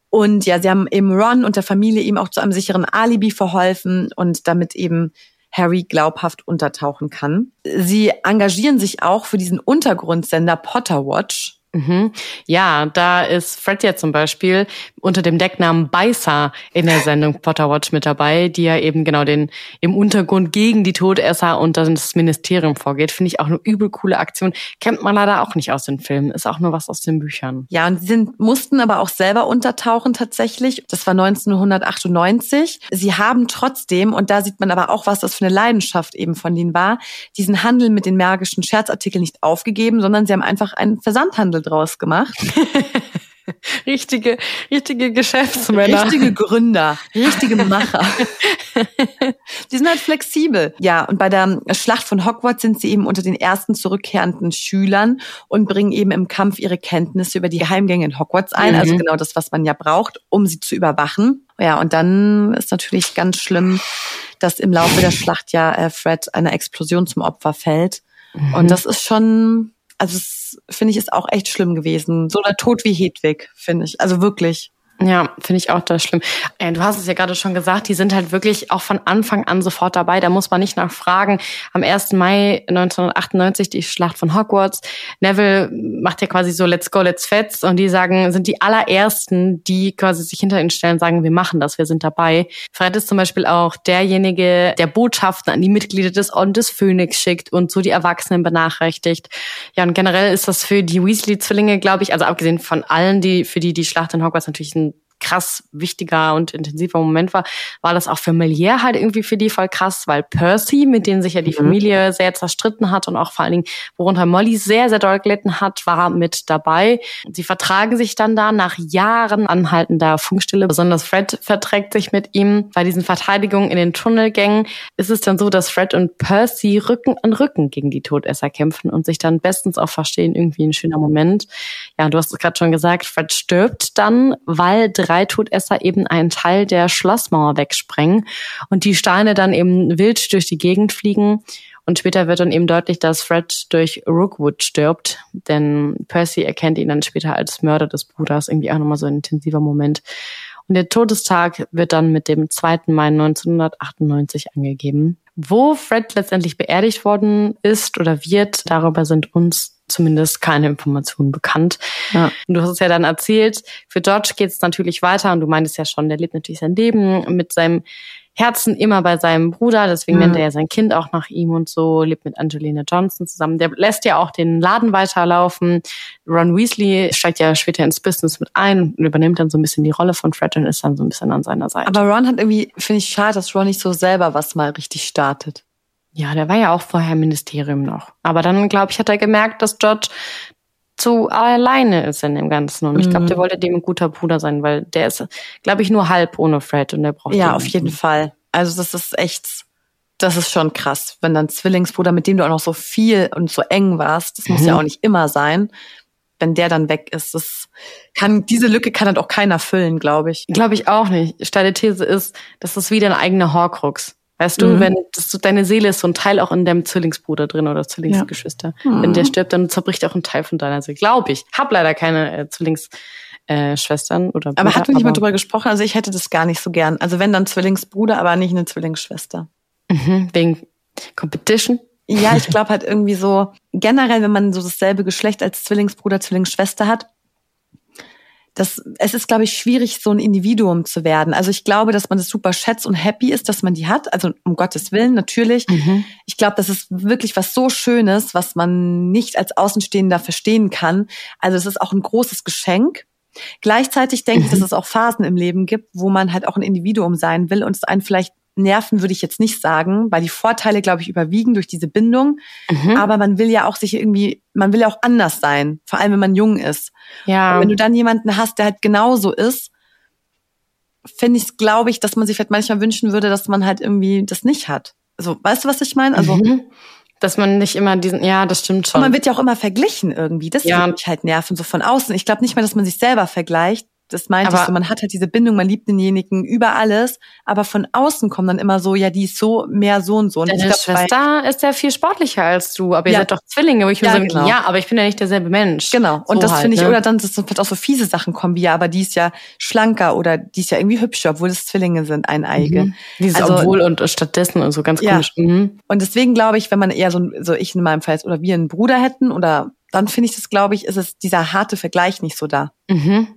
Und ja, sie haben eben Ron und der Familie ihm auch zu einem sicheren Alibi verholfen und damit eben Harry glaubhaft untertauchen kann. Sie engagieren sich auch für diesen Untergrundsender Potter Watch Mhm. Ja, da ist Fred ja zum Beispiel unter dem Decknamen Beißer in der Sendung Potterwatch mit dabei, die ja eben genau den im Untergrund gegen die Todesser und das Ministerium vorgeht. Finde ich auch eine übel coole Aktion. Kennt man leider auch nicht aus den Filmen. Ist auch nur was aus den Büchern. Ja, und sie sind, mussten aber auch selber untertauchen tatsächlich. Das war 1998. Sie haben trotzdem, und da sieht man aber auch, was das für eine Leidenschaft eben von ihnen war, diesen Handel mit den magischen Scherzartikeln nicht aufgegeben, sondern sie haben einfach einen Versandhandel draus gemacht. richtige, richtige Geschäftsmänner. Richtige Gründer, richtige Macher. die sind halt flexibel. Ja, und bei der Schlacht von Hogwarts sind sie eben unter den ersten zurückkehrenden Schülern und bringen eben im Kampf ihre Kenntnisse über die Geheimgänge in Hogwarts ein. Also mhm. Also genau das, was man ja braucht, um sie zu überwachen. Ja, und dann ist natürlich ganz schlimm, dass im Laufe der Schlacht ja äh, Fred einer Explosion zum Opfer fällt. Mhm. Und das ist schon also finde ich ist auch echt schlimm gewesen. So der Tod wie Hedwig, finde ich. Also wirklich. Ja, finde ich auch das schlimm. Äh, du hast es ja gerade schon gesagt, die sind halt wirklich auch von Anfang an sofort dabei. Da muss man nicht nachfragen. Am 1. Mai 1998 die Schlacht von Hogwarts. Neville macht ja quasi so Let's go, let's fetz. Und die sagen, sind die allerersten, die quasi sich hinter ihnen stellen, sagen, wir machen das, wir sind dabei. Fred ist zum Beispiel auch derjenige, der Botschaften an die Mitglieder des Orden Phönix schickt und so die Erwachsenen benachrichtigt. Ja, und generell ist das für die Weasley-Zwillinge, glaube ich, also abgesehen von allen, die, für die die Schlacht in Hogwarts natürlich ein krass wichtiger und intensiver Moment war, war das auch familiär halt irgendwie für die voll krass, weil Percy, mit dem sich ja die mhm. Familie sehr zerstritten hat und auch vor allen Dingen, worunter Molly sehr, sehr doll gelitten hat, war mit dabei. Sie vertragen sich dann da nach Jahren anhaltender Funkstille. Besonders Fred verträgt sich mit ihm. Bei diesen Verteidigungen in den Tunnelgängen ist es dann so, dass Fred und Percy Rücken an Rücken gegen die Todesser kämpfen und sich dann bestens auch verstehen. Irgendwie ein schöner Moment. Ja, du hast es gerade schon gesagt, Fred stirbt dann, weil drei drei Todesser eben einen Teil der Schlossmauer wegsprengen und die Steine dann eben wild durch die Gegend fliegen. Und später wird dann eben deutlich, dass Fred durch Rookwood stirbt, denn Percy erkennt ihn dann später als Mörder des Bruders. Irgendwie auch nochmal so ein intensiver Moment. Und der Todestag wird dann mit dem 2. Mai 1998 angegeben. Wo Fred letztendlich beerdigt worden ist oder wird, darüber sind uns zumindest keine Informationen bekannt. Ja. Und du hast es ja dann erzählt, für George geht es natürlich weiter und du meintest ja schon, der lebt natürlich sein Leben mit seinem Herzen immer bei seinem Bruder, deswegen mhm. nennt er ja sein Kind auch nach ihm und so, lebt mit Angelina Johnson zusammen. Der lässt ja auch den Laden weiterlaufen. Ron Weasley steigt ja später ins Business mit ein und übernimmt dann so ein bisschen die Rolle von Fred und ist dann so ein bisschen an seiner Seite. Aber Ron hat irgendwie, finde ich schade, dass Ron nicht so selber was mal richtig startet. Ja, der war ja auch vorher im Ministerium noch. Aber dann, glaube ich, hat er gemerkt, dass George zu alleine ist in dem Ganzen. Und ich glaube, der mhm. wollte dem ein guter Bruder sein, weil der ist, glaube ich, nur halb ohne Fred und der braucht Ja, auf jeden Fall. Also das ist echt, das ist schon krass, wenn dann Zwillingsbruder, mit dem du auch noch so viel und so eng warst, das mhm. muss ja auch nicht immer sein, wenn der dann weg ist. Das kann, diese Lücke kann dann auch keiner füllen, glaube ich. Glaube ich auch nicht. Steile These ist, das ist wieder ein eigener Horcrux. Weißt du, mhm. wenn das, deine Seele ist so ein Teil auch in deinem Zwillingsbruder drin oder Zwillingsgeschwister. Ja. Mhm. Wenn der stirbt, dann zerbricht auch ein Teil von deiner Seele. Glaube ich. Hab leider keine äh, Zwillingsschwestern äh, oder Brüder, Aber hat mir jemand drüber gesprochen? Also ich hätte das gar nicht so gern. Also wenn dann Zwillingsbruder, aber nicht eine Zwillingsschwester. Mhm. Wegen Competition? Ja, ich glaube halt irgendwie so, generell, wenn man so dasselbe Geschlecht als Zwillingsbruder, Zwillingsschwester hat, das, es ist, glaube ich, schwierig, so ein Individuum zu werden. Also ich glaube, dass man das super schätzt und happy ist, dass man die hat. Also um Gottes Willen, natürlich. Mhm. Ich glaube, das ist wirklich was so Schönes, was man nicht als Außenstehender verstehen kann. Also es ist auch ein großes Geschenk. Gleichzeitig denke mhm. ich, dass mhm. es auch Phasen im Leben gibt, wo man halt auch ein Individuum sein will und es einen vielleicht nerven würde ich jetzt nicht sagen, weil die Vorteile, glaube ich, überwiegen durch diese Bindung. Mhm. Aber man will ja auch sich irgendwie, man will ja auch anders sein, vor allem wenn man jung ist. Ja. Und wenn du dann jemanden hast, der halt genauso ist, finde ich, glaube ich, dass man sich vielleicht manchmal wünschen würde, dass man halt irgendwie das nicht hat. Also, weißt du, was ich meine? Also, mhm. dass man nicht immer diesen, ja, das stimmt schon. Und man wird ja auch immer verglichen irgendwie. Das ja. würde mich halt nerven, so von außen. Ich glaube nicht mal, dass man sich selber vergleicht, das meinte aber ich so, man hat halt diese Bindung, man liebt denjenigen über alles, aber von außen kommt dann immer so, ja, die ist so mehr so und so. Und Deine glaub, Schwester ist ja viel sportlicher als du, aber ihr ja. seid doch Zwillinge, wo ich mir ja, so, genau. ja, aber ich bin ja nicht derselbe Mensch. Genau. Und so das halt, finde ich, ne? oder dann, dass vielleicht auch so fiese Sachen kommen, wie ja, aber die ist ja schlanker oder die ist ja irgendwie hübscher, obwohl es Zwillinge sind, eineige. Mhm. Dieses also, obwohl und stattdessen und so ganz ja. komisch. Mhm. Und deswegen glaube ich, wenn man eher so, so ich in meinem Fall oder wir einen Bruder hätten oder dann finde ich das, glaube ich, ist es dieser harte Vergleich nicht so da. Mhm.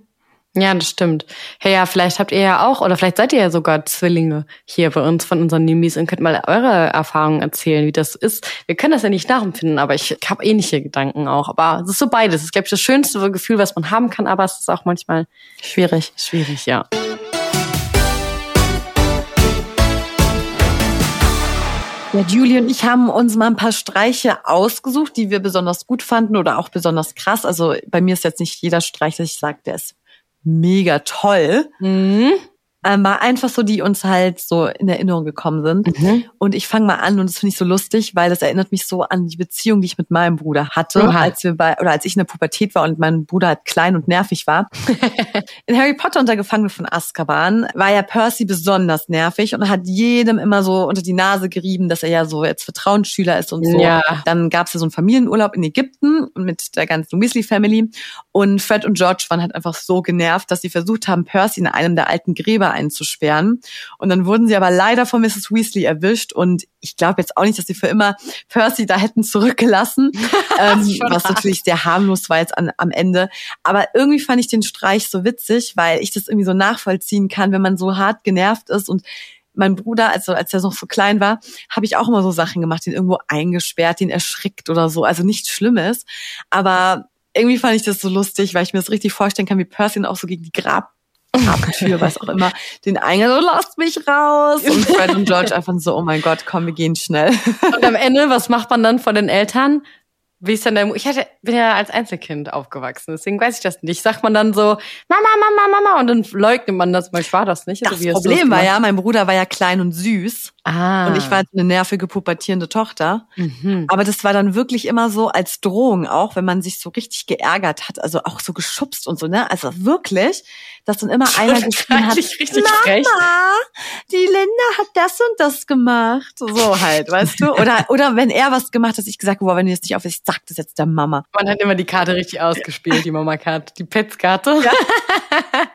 Ja, das stimmt. Hey, ja, vielleicht habt ihr ja auch, oder vielleicht seid ihr ja sogar Zwillinge hier bei uns von unseren Nimis und könnt mal eure Erfahrungen erzählen, wie das ist. Wir können das ja nicht nachempfinden, aber ich habe ähnliche Gedanken auch. Aber es ist so beides. Es ist, glaube ich, das schönste Gefühl, was man haben kann, aber es ist auch manchmal schwierig. Schwierig, ja. Ja, Julie und ich haben uns mal ein paar Streiche ausgesucht, die wir besonders gut fanden oder auch besonders krass. Also bei mir ist jetzt nicht jeder Streich, dass ich sage, der ist mega toll. Mhm ähm, war einfach so, die uns halt so in Erinnerung gekommen sind. Mhm. Und ich fange mal an und das finde ich so lustig, weil das erinnert mich so an die Beziehung, die ich mit meinem Bruder hatte, mhm. als wir bei oder als ich in der Pubertät war und mein Bruder halt klein und nervig war. in Harry Potter und der Gefangene von Azkaban war ja Percy besonders nervig und hat jedem immer so unter die Nase gerieben, dass er ja so jetzt Vertrauensschüler ist und so. Ja. Dann gab es ja so einen Familienurlaub in Ägypten mit der ganzen Weasley Family und Fred und George waren halt einfach so genervt, dass sie versucht haben, Percy in einem der alten Gräber einzusperren. Und dann wurden sie aber leider von Mrs. Weasley erwischt und ich glaube jetzt auch nicht, dass sie für immer Percy da hätten zurückgelassen, ähm, was natürlich sehr harmlos war jetzt an, am Ende. Aber irgendwie fand ich den Streich so witzig, weil ich das irgendwie so nachvollziehen kann, wenn man so hart genervt ist und mein Bruder, also als er noch so klein war, habe ich auch immer so Sachen gemacht, den irgendwo eingesperrt, den erschrickt oder so. Also nichts Schlimmes. Aber irgendwie fand ich das so lustig, weil ich mir das richtig vorstellen kann, wie Percy auch so gegen die Grab Grabtür, was auch immer, den Eingang so, lasst mich raus. Und Fred und George einfach so, oh mein Gott, komm, wir gehen schnell. Und am Ende, was macht man dann vor den Eltern? Wie ist denn der, ich hatte, bin ja als Einzelkind aufgewachsen, deswegen weiß ich das nicht. Sagt man dann so, Mama, Mama, Mama, und dann leugnet man das, weil ich war das nicht. Das also, Problem war ja, mein Bruder war ja klein und süß. Ah. Und ich war eine nervige, pubertierende Tochter. Mhm. Aber das war dann wirklich immer so als Drohung auch, wenn man sich so richtig geärgert hat, also auch so geschubst und so, ne? Also wirklich, dass dann immer einer geschrien hat, richtig Mama, frech. die Linda hat das und das gemacht. So halt, weißt du? Oder, oder wenn er was gemacht hat, ich gesagt, boah, wenn du jetzt nicht auf, ich sag das jetzt der Mama. Man hat immer die Karte richtig ausgespielt, die Mama-Karte, die Pets-Karte. Ja.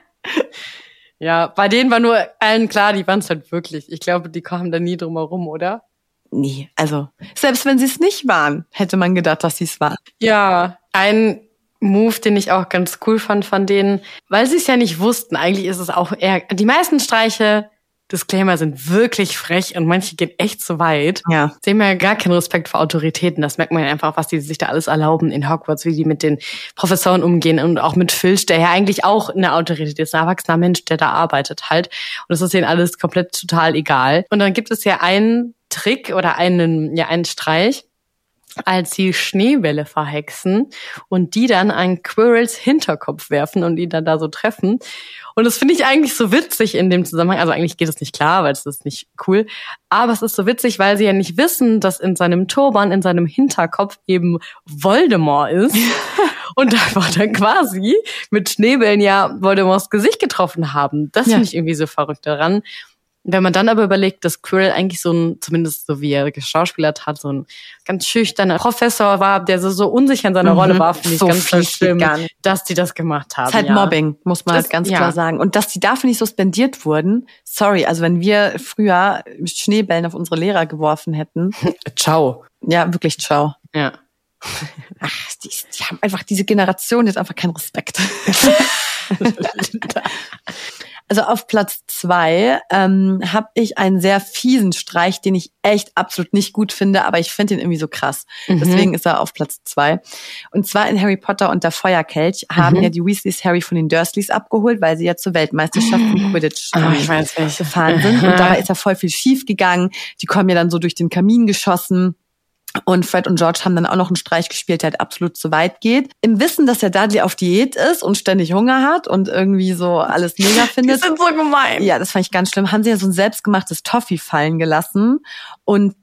Ja, bei denen war nur allen klar, die waren es halt wirklich. Ich glaube, die kamen da nie drum herum, oder? Nee, also selbst wenn sie es nicht waren, hätte man gedacht, dass sie es waren. Ja, ein Move, den ich auch ganz cool fand von denen, weil sie es ja nicht wussten. Eigentlich ist es auch eher, die meisten Streiche Disclaimer sind wirklich frech und manche gehen echt zu weit. Ja. Sie haben ja gar keinen Respekt vor Autoritäten. Das merkt man ja einfach, was die sich da alles erlauben in Hogwarts, wie die mit den Professoren umgehen und auch mit Filch, der ja eigentlich auch eine Autorität ist, ein erwachsener Mensch, der da arbeitet halt. Und das ist ihnen alles komplett total egal. Und dann gibt es ja einen Trick oder einen, ja, einen Streich, als sie Schneebälle verhexen und die dann an Quirrells Hinterkopf werfen und ihn dann da so treffen. Und das finde ich eigentlich so witzig in dem Zusammenhang. Also eigentlich geht es nicht klar, weil es ist nicht cool. Aber es ist so witzig, weil sie ja nicht wissen, dass in seinem Turban, in seinem Hinterkopf eben Voldemort ist. und einfach dann quasi mit Schneebällen ja Voldemorts Gesicht getroffen haben. Das Ja. finde ich irgendwie so verrückt daran. Wenn man dann aber überlegt, dass Quirrell eigentlich so ein, zumindest so wie er geschauspielert hat, so ein ganz schüchterner Professor war, der so, so unsicher in seiner Mhm. Rolle war, finde ich So ganz, ganz schlimm, dass die das gemacht haben. ist halt ja. Mobbing, muss man Das- halt ganz ja. klar sagen. Und dass die dafür nicht suspendiert wurden, sorry, also wenn wir früher Schneebällen auf unsere Lehrer geworfen hätten, Ciao. ja, wirklich ciao. Ja. Ach, die, die haben einfach diese Generation jetzt einfach keinen Respekt. Also auf Platz zwei ähm, habe ich einen sehr fiesen Streich, den ich echt absolut nicht gut finde, aber ich finde ihn irgendwie so krass. Mhm. Deswegen ist er auf Platz zwei. Und zwar in Harry Potter und der Feuerkelch haben Mhm. ja die Weasleys Harry von den Dursleys abgeholt, weil sie ja zur Weltmeisterschaft im Quidditch Ah, ähm, ich weiß nicht. gefahren sind. Und dabei ist ja voll viel schief gegangen. Die kommen ja dann so durch den Kamin geschossen. Und Fred und George haben dann auch noch einen Streich gespielt, der halt absolut zu weit geht. Im Wissen, dass der Dudley auf Diät ist und ständig Hunger hat und irgendwie so alles mega Die findet. sind so gemein. Ja, das fand ich ganz schlimm. Haben sie ja so ein selbstgemachtes Toffee fallen gelassen. Und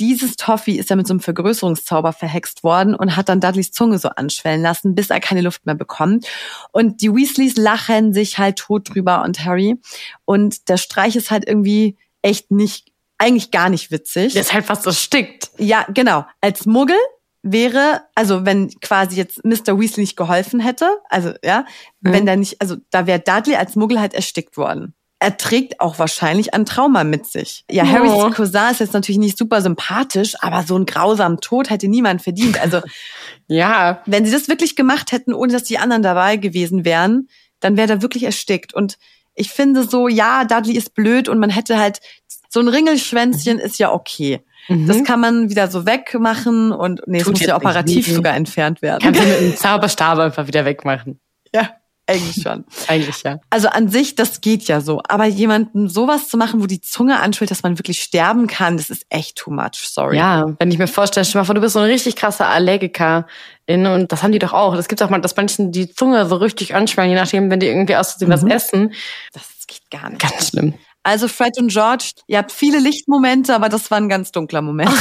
dieses Toffee ist ja mit so einem Vergrößerungszauber verhext worden und hat dann Dudleys Zunge so anschwellen lassen, bis er keine Luft mehr bekommt. Und die Weasleys lachen sich halt tot drüber und Harry. Und der Streich ist halt irgendwie echt nicht, eigentlich gar nicht witzig. Der ist halt fast erstickt. Ja, genau. Als Muggel wäre, also wenn quasi jetzt Mr. Weasley nicht geholfen hätte, also ja, Mhm. wenn da nicht, also da wäre Dudley als Muggel halt erstickt worden. Er trägt auch wahrscheinlich ein Trauma mit sich. Ja, Oh. Harrys Cousin ist jetzt natürlich nicht super sympathisch, aber so einen grausamen Tod hätte niemand verdient. Also Ja. wenn sie das wirklich gemacht hätten, ohne dass die anderen dabei gewesen wären, dann wäre er wirklich erstickt. Und ich finde so, ja, Dudley ist blöd und man hätte halt, so ein Ringelschwänzchen ist ja okay. Das kann man wieder so wegmachen und nee, es muss ja nicht operativ weh. sogar entfernt werden. Kannst du mit einem Zauberstab einfach wieder wegmachen. ja, eigentlich schon. Eigentlich ja. Also an sich, das geht ja so. Aber jemanden sowas zu machen, wo die Zunge anschwillt, dass man wirklich sterben kann, das ist echt too much. Sorry. Ja, wenn ich mir vorstelle, stell mal vor, du bist so ein richtig krasser Allergikerin und das haben die doch auch. Das gibt auch mal, dass manchen die Zunge so richtig anschwellen, je nachdem, wenn die irgendwie aus Versehen was essen. Das geht gar nicht. Ganz schlimm. Also Fred und George, ihr habt viele Lichtmomente, aber das war ein ganz dunkler Moment.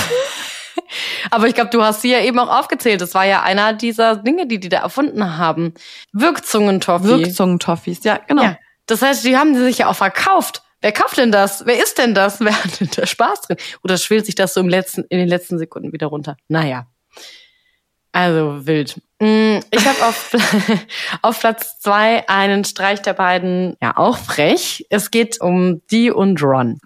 Aber ich glaube, du hast sie ja eben auch aufgezählt. Das war ja einer dieser Dinge, die die da erfunden haben. Wirkzungentoffee. Wirkzungentoffees, ja, genau. Ja. Das heißt, die haben sie sich ja auch verkauft. Wer kauft denn das? Wer ist denn das? Wer hat denn da Spaß drin? Oder schwillt sich das so im letzten, in den letzten Sekunden wieder runter? Naja. Also wild. Mm, Ich habe auf, auf Platz zwei einen Streich der beiden, ja auch frech. Es geht um die und Ron.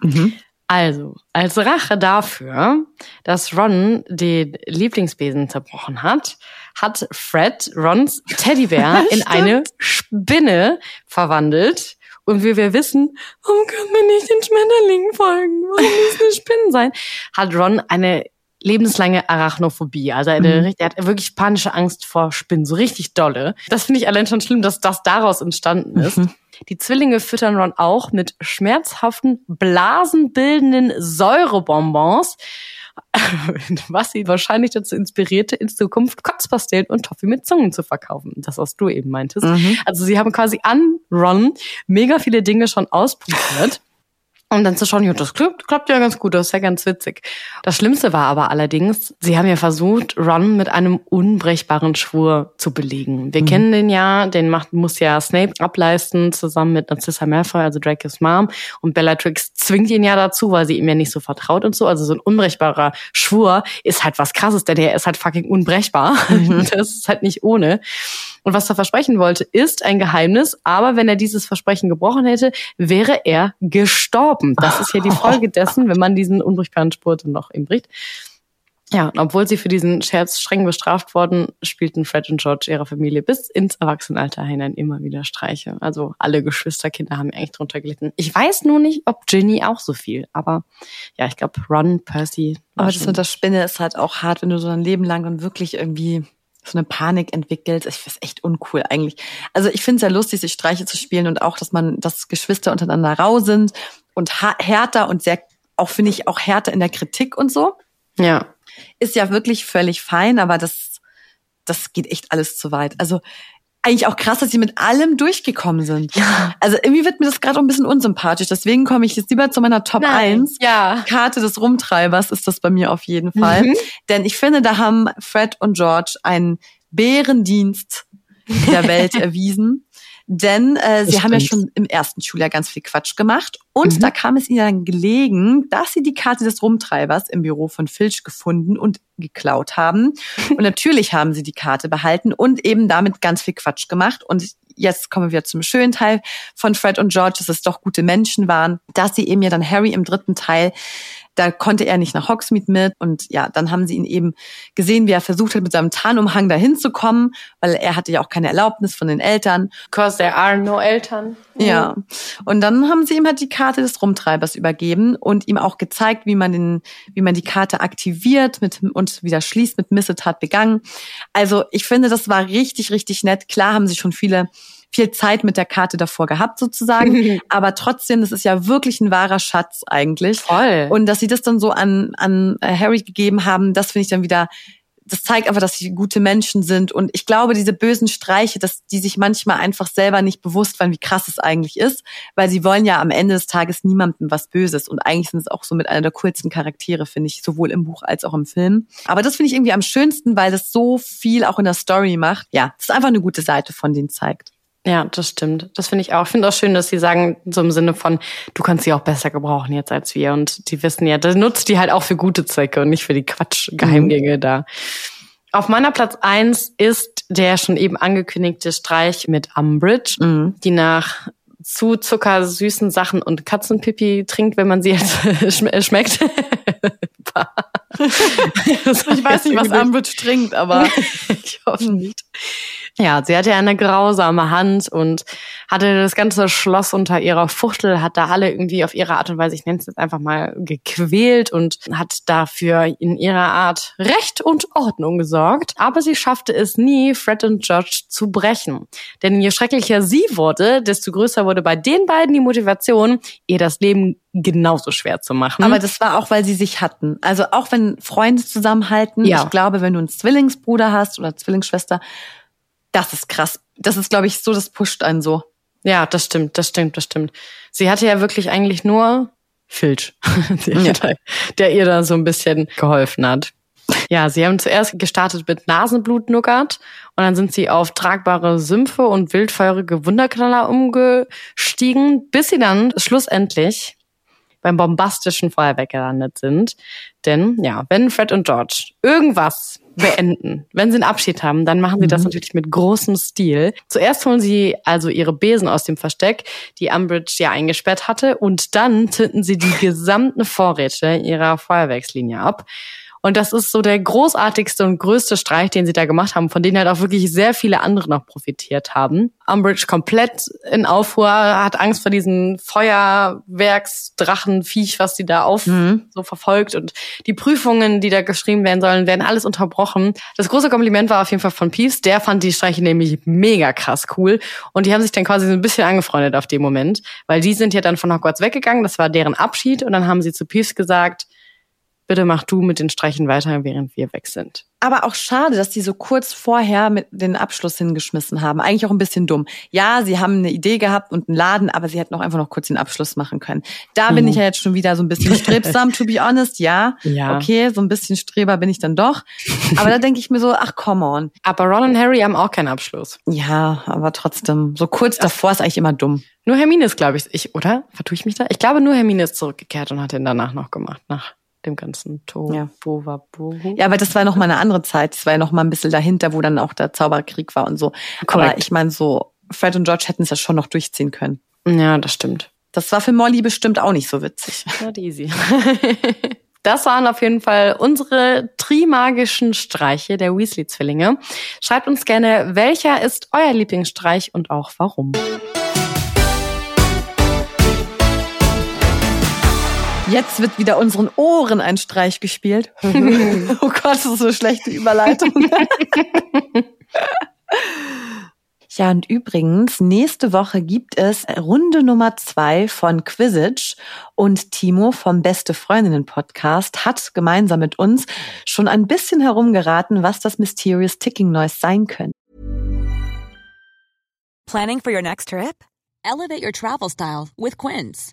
Also, als Rache dafür, dass Ron den Lieblingsbesen zerbrochen hat, hat Fred Rons Teddybär in eine Spinne verwandelt. Und wie wir wissen, warum können wir nicht den Schmetterlingen folgen? Warum muss eine Spinne sein? Hat Ron eine lebenslange Arachnophobie. Also eine, er hat wirklich panische Angst vor Spinnen, so richtig dolle. Das finde ich allein schon schlimm, dass das daraus entstanden ist. Die Zwillinge füttern Ron auch mit schmerzhaften, blasenbildenden Säurebonbons, was sie wahrscheinlich dazu inspirierte, in Zukunft Kotzpastillen und Toffee mit Zungen zu verkaufen. Das, was du eben meintest. Also sie haben quasi an Ron mega viele Dinge schon ausprobiert. Um dann zu schauen, ja, das klappt, klappt ja ganz gut, das ist ja ganz witzig. Das Schlimmste war aber allerdings, sie haben ja versucht, Ron mit einem unbrechbaren Schwur zu belegen. Wir kennen den ja, den macht, muss ja Snape ableisten, zusammen mit Narcissa Malfoy, also Dracos Mom. Und Bellatrix zwingt ihn ja dazu, weil sie ihm ja nicht so vertraut und so. Also so ein unbrechbarer Schwur ist halt was krasses, denn der ist halt fucking unbrechbar. Das ist halt nicht ohne. Und was er versprechen wollte, ist ein Geheimnis. Aber wenn er dieses Versprechen gebrochen hätte, wäre er gestorben. Das ist ja die Folge dessen, wenn man diesen unbrechbaren Spur dann noch eben bricht. Ja, und obwohl sie für diesen Scherz streng bestraft wurden, spielten Fred und George ihrer Familie bis ins Erwachsenenalter hinein immer wieder Streiche. Also alle Geschwisterkinder haben echt drunter gelitten. Ich weiß nur nicht, ob Ginny auch so viel, aber ja, ich glaube Ron, Percy. Aber das mit der Spinne ist halt auch hart, wenn du so ein Leben lang dann wirklich irgendwie so eine Panik entwickelt. Ich finde echt uncool eigentlich. Also ich finde es ja lustig, sich Streiche zu spielen und auch, dass man, dass Geschwister untereinander rau sind und härter und sehr, auch finde ich, auch härter in der Kritik und so. Ja. Ist ja wirklich völlig fein, aber das, das geht echt alles zu weit. Also eigentlich auch krass, dass sie mit allem durchgekommen sind. Ja. Also irgendwie wird mir das gerade ein bisschen unsympathisch. Deswegen komme ich jetzt lieber zu meiner Top Nein. 1. Ja. Karte des Rumtreibers ist das bei mir auf jeden Fall. Mhm. Denn ich finde, da haben Fred und George einen Bärendienst der Welt erwiesen. Denn äh, sie haben ja schon im ersten Schuljahr ganz viel Quatsch gemacht. Und Mhm. da kam es ihnen dann gelegen, dass sie die Karte des Rumtreibers im Büro von Filch gefunden und geklaut haben. Und natürlich haben sie die Karte behalten und eben damit ganz viel Quatsch gemacht. Und jetzt kommen wir zum schönen Teil von Fred und George, dass es doch gute Menschen waren, dass sie eben ja dann Harry im dritten Teil da konnte er nicht nach Hogsmeade mit und ja, dann haben sie ihn eben gesehen, wie er versucht hat, mit seinem Tarnumhang dahin zu kommen, weil er hatte ja auch keine Erlaubnis von den Eltern. Because there are no Eltern. Ja. Und dann haben sie ihm halt die Karte des Rumtreibers übergeben und ihm auch gezeigt, wie man den, wie man die Karte aktiviert mit, und wieder schließt mit Missetat begangen. Also ich finde, das war richtig, richtig nett. Klar haben sie schon viele, viel Zeit mit der Karte davor gehabt sozusagen, aber trotzdem, das ist ja wirklich ein wahrer Schatz eigentlich. Voll. Und dass sie das dann so an, an äh, Harry gegeben haben, das finde ich dann wieder, das zeigt einfach, dass sie gute Menschen sind. Und ich glaube, diese bösen Streiche, dass die sich manchmal einfach selber nicht bewusst waren, wie krass es eigentlich ist, weil sie wollen ja am Ende des Tages niemandem was Böses. Und eigentlich sind es auch so mit einer der coolsten Charaktere, finde ich, sowohl im Buch als auch im Film. Aber das finde ich irgendwie am schönsten, weil das so viel auch in der Story macht. Ja, das ist einfach eine gute Seite von denen zeigt. Ja, das stimmt. Das finde ich auch. Ich finde auch schön, dass sie sagen, so im Sinne von, du kannst sie auch besser gebrauchen jetzt als wir. Und die wissen ja, das nutzt die halt auch für gute Zwecke und nicht für die Quatsch-Geheimgänge da. Auf meiner Platz eins ist der schon eben angekündigte Streich mit Umbridge, Mhm. die nach zu zuckersüßen Sachen und Katzenpipi trinkt, wenn man sie jetzt schm äh, schmeckt. Ich weiß nicht, was Umbridge trinkt, aber ich hoffe nicht. Ja, sie hatte ja eine grausame Hand und hatte das ganze Schloss unter ihrer Fuchtel, hat da alle irgendwie auf ihre Art und Weise, ich nenne es jetzt einfach mal, gequält und hat dafür in ihrer Art Recht und Ordnung gesorgt. Aber sie schaffte es nie, Fred und George zu brechen. Denn je schrecklicher sie wurde, desto größer wurde bei den beiden die Motivation, ihr das Leben genauso schwer zu machen. Aber das war auch, weil sie sich hatten. Also auch wenn Freunde zusammenhalten, Ja. ich glaube, wenn du einen Zwillingsbruder hast oder Zwillingsschwester, das ist krass. Das ist, glaube ich, so, das pusht einen so. Ja, das stimmt, das stimmt, das stimmt. Sie hatte ja wirklich eigentlich nur Filch, Ja. der, ihr da so ein bisschen geholfen hat. Ja, sie haben zuerst gestartet mit Nasenblut-Nougat und dann sind sie auf tragbare Sümpfe und wildfeurige Wunderknaller umgestiegen, bis sie dann schlussendlich beim bombastischen Feuerwerk gelandet sind. Denn ja, wenn Fred und George irgendwas beenden, wenn sie einen Abschied haben, dann machen sie das natürlich mit großem Stil. Zuerst holen sie also ihre Besen aus dem Versteck, die Umbridge ja eingesperrt hatte, und dann zünden sie die gesamten Vorräte ihrer Feuerwerkslinie ab. Und das ist so der großartigste und größte Streich, den sie da gemacht haben, von denen halt auch wirklich sehr viele andere noch profitiert haben. Umbridge komplett in Aufruhr, hat Angst vor diesem Feuerwerksdrachenviech, was sie da auf so verfolgt. Und die Prüfungen, die da geschrieben werden sollen, werden alles unterbrochen. Das große Kompliment war auf jeden Fall von Peeves. Der fand die Streiche nämlich mega krass cool. Und die haben sich dann quasi so ein bisschen angefreundet auf dem Moment, weil die sind ja dann von Hogwarts weggegangen. Das war deren Abschied. Und dann haben sie zu Peeves gesagt, bitte mach du mit den Streichen weiter, während wir weg sind. Aber auch schade, dass die so kurz vorher mit den Abschluss hingeschmissen haben. Eigentlich auch ein bisschen dumm. Ja, sie haben eine Idee gehabt und einen Laden, aber sie hätten auch einfach noch kurz den Abschluss machen können. Da bin Mhm. ich ja jetzt schon wieder so ein bisschen strebsam, to be honest. Ja, Ja. okay, so ein bisschen Streber bin ich dann doch. Aber da denke ich mir so, ach, come on. Aber Ron und Harry haben auch keinen Abschluss. Ja, aber trotzdem, so kurz davor ist eigentlich immer dumm. Nur Hermine ist, glaube ich, ich, oder? Vertue ich mich da? Ich glaube, nur Hermine ist zurückgekehrt und hat den danach noch gemacht, nach dem ganzen Ja. Tohuwabohu. Ja, aber das war noch mal eine andere Zeit. Das war ja noch mal ein bisschen dahinter, wo dann auch der Zauberkrieg war und so. Aber Korrekt. ich meine, so Fred und George hätten es ja schon noch durchziehen können. Ja, das stimmt. Das war für Molly bestimmt auch nicht so witzig. Not easy. Das waren auf jeden Fall unsere trimagischen Streiche der Weasley-Zwillinge. Schreibt uns gerne, welcher ist euer Lieblingsstreich und auch warum. Jetzt wird wieder unseren Ohren ein Streich gespielt. oh Gott, das ist so eine schlechte Überleitung. Ja, und übrigens, nächste Woche gibt es Runde Nummer zwei von Quizage und Timo vom Beste Freundinnen Podcast hat gemeinsam mit uns schon ein bisschen herumgeraten, was das Mysterious Ticking Noise sein könnte. Planning for your next trip? Elevate your travel style with Quince.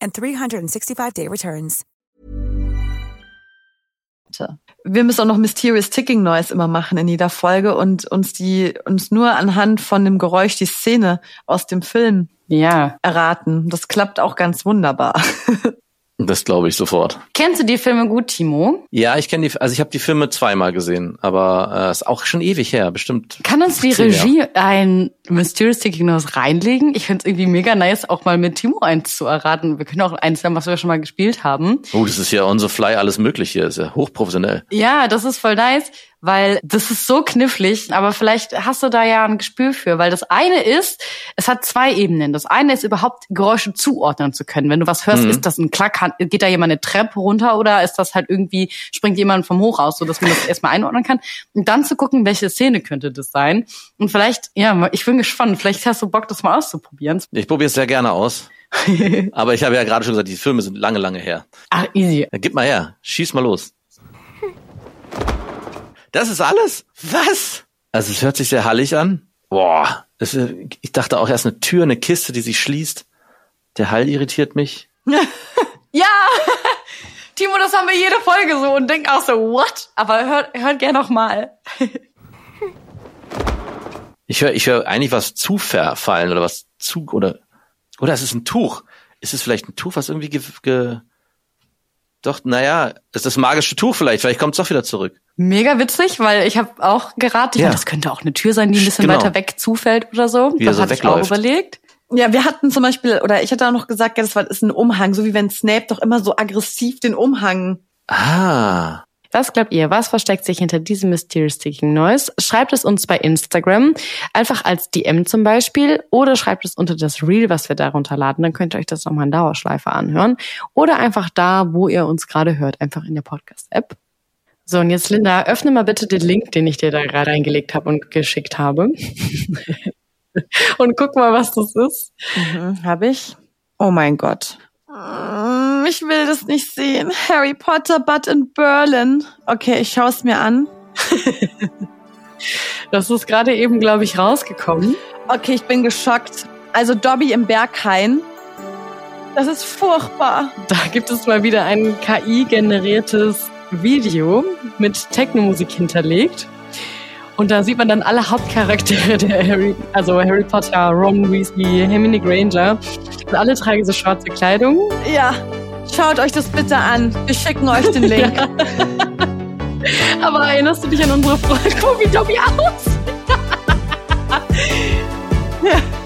and 365-day returns. Wir müssen auch noch Mysterious Ticking Noise immer machen in jeder Folge und uns die uns nur anhand von dem Geräusch die Szene aus dem Film ja. erraten. Das klappt auch ganz wunderbar. Das glaube ich sofort. Kennst du die Filme gut, Timo? Ja, ich kenne die, also ich habe die Filme zweimal gesehen, aber äh, ist auch schon ewig her, bestimmt. Kann uns die Regie Jahre. ein Mysterious Ticking Noise reinlegen? Ich finde es irgendwie mega nice, auch mal mit Timo eins zu erraten. Wir können auch eins haben, was wir schon mal gespielt haben. Oh, das ist ja on the fly alles mögliche, ist ja hochprofessionell. Ja, das ist voll nice weil das ist so knifflig, aber vielleicht hast du da ja ein Gespür für, weil das eine ist, es hat zwei Ebenen. Das eine ist überhaupt Geräusche zuordnen zu können. Wenn du was hörst, mhm. ist das ein Klack, geht da jemand eine Treppe runter oder ist das halt irgendwie, springt jemand vom Hochhaus, so dass man das erstmal einordnen kann. Und dann zu gucken, welche Szene könnte das sein. Und vielleicht, ja, ich bin gespannt, vielleicht hast du Bock, das mal auszuprobieren. Ich probiere es sehr gerne aus. aber ich habe ja gerade schon gesagt, die Filme sind lange, lange her. Ach, easy. Dann gib mal her, schieß mal los. Das ist alles? Was? Also es hört sich sehr hallig an. Boah, das, ich dachte auch erst eine Tür, eine Kiste, die sich schließt. Der Hall irritiert mich. ja, Timo, das haben wir jede Folge so und denk auch so, what? Aber hört, hört gerne noch mal. ich höre ich hör eigentlich was zufallen oder was zu, oder, oder es ist ein Tuch. Ist es vielleicht ein Tuch, was irgendwie ge, ge doch, naja, ist das magische Tuch vielleicht, vielleicht kommt es doch wieder zurück. Mega witzig, weil ich habe auch geraten, ja. das könnte auch eine Tür sein, die ein bisschen genau. weiter weg zufällt oder so. Wie das so hatte ich auch überlegt. Ja, wir hatten zum Beispiel, oder ich hatte auch noch gesagt, ja, das war, ist ein Umhang, so wie wenn Snape doch immer so aggressiv den Umhang. Ah. Was glaubt ihr? Was versteckt sich hinter diesem Mysterious Ticking Noise? Schreibt es uns bei Instagram, einfach als DM zum Beispiel, oder schreibt es unter das Reel, was wir darunter laden. Dann könnt ihr euch das nochmal in Dauerschleife anhören. Oder einfach da, wo ihr uns gerade hört, einfach in der Podcast-App. So, und jetzt Linda, öffne mal bitte den Link, den ich dir da gerade eingelegt habe und geschickt habe. und guck mal, was das ist. Mhm, habe ich. Oh mein Gott. Mm, ich will das nicht sehen. Harry Potter, but in Berlin. Okay, ich schaue es mir an. das ist gerade eben, glaube ich, rausgekommen. Okay, ich bin geschockt. Also Dobby im Berghain. Das ist furchtbar. Da gibt es mal wieder ein KI-generiertes Video mit Techno-Musik hinterlegt. Und da sieht man dann alle Hauptcharaktere der Harry, also Harry Potter, Ron Weasley, Hermione Granger. Und alle tragen so schwarze Kleidung. Ja, schaut euch das bitte an. Wir schicken euch den Link. Ja. Aber erinnerst du dich an unsere Folge? Guck, wie Dobby aus. ja.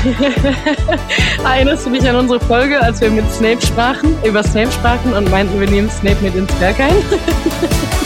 Erinnerst du dich an unsere Folge, als wir mit Snape sprachen, über Snape sprachen und meinten, wir nehmen Snape mit ins Berg ein?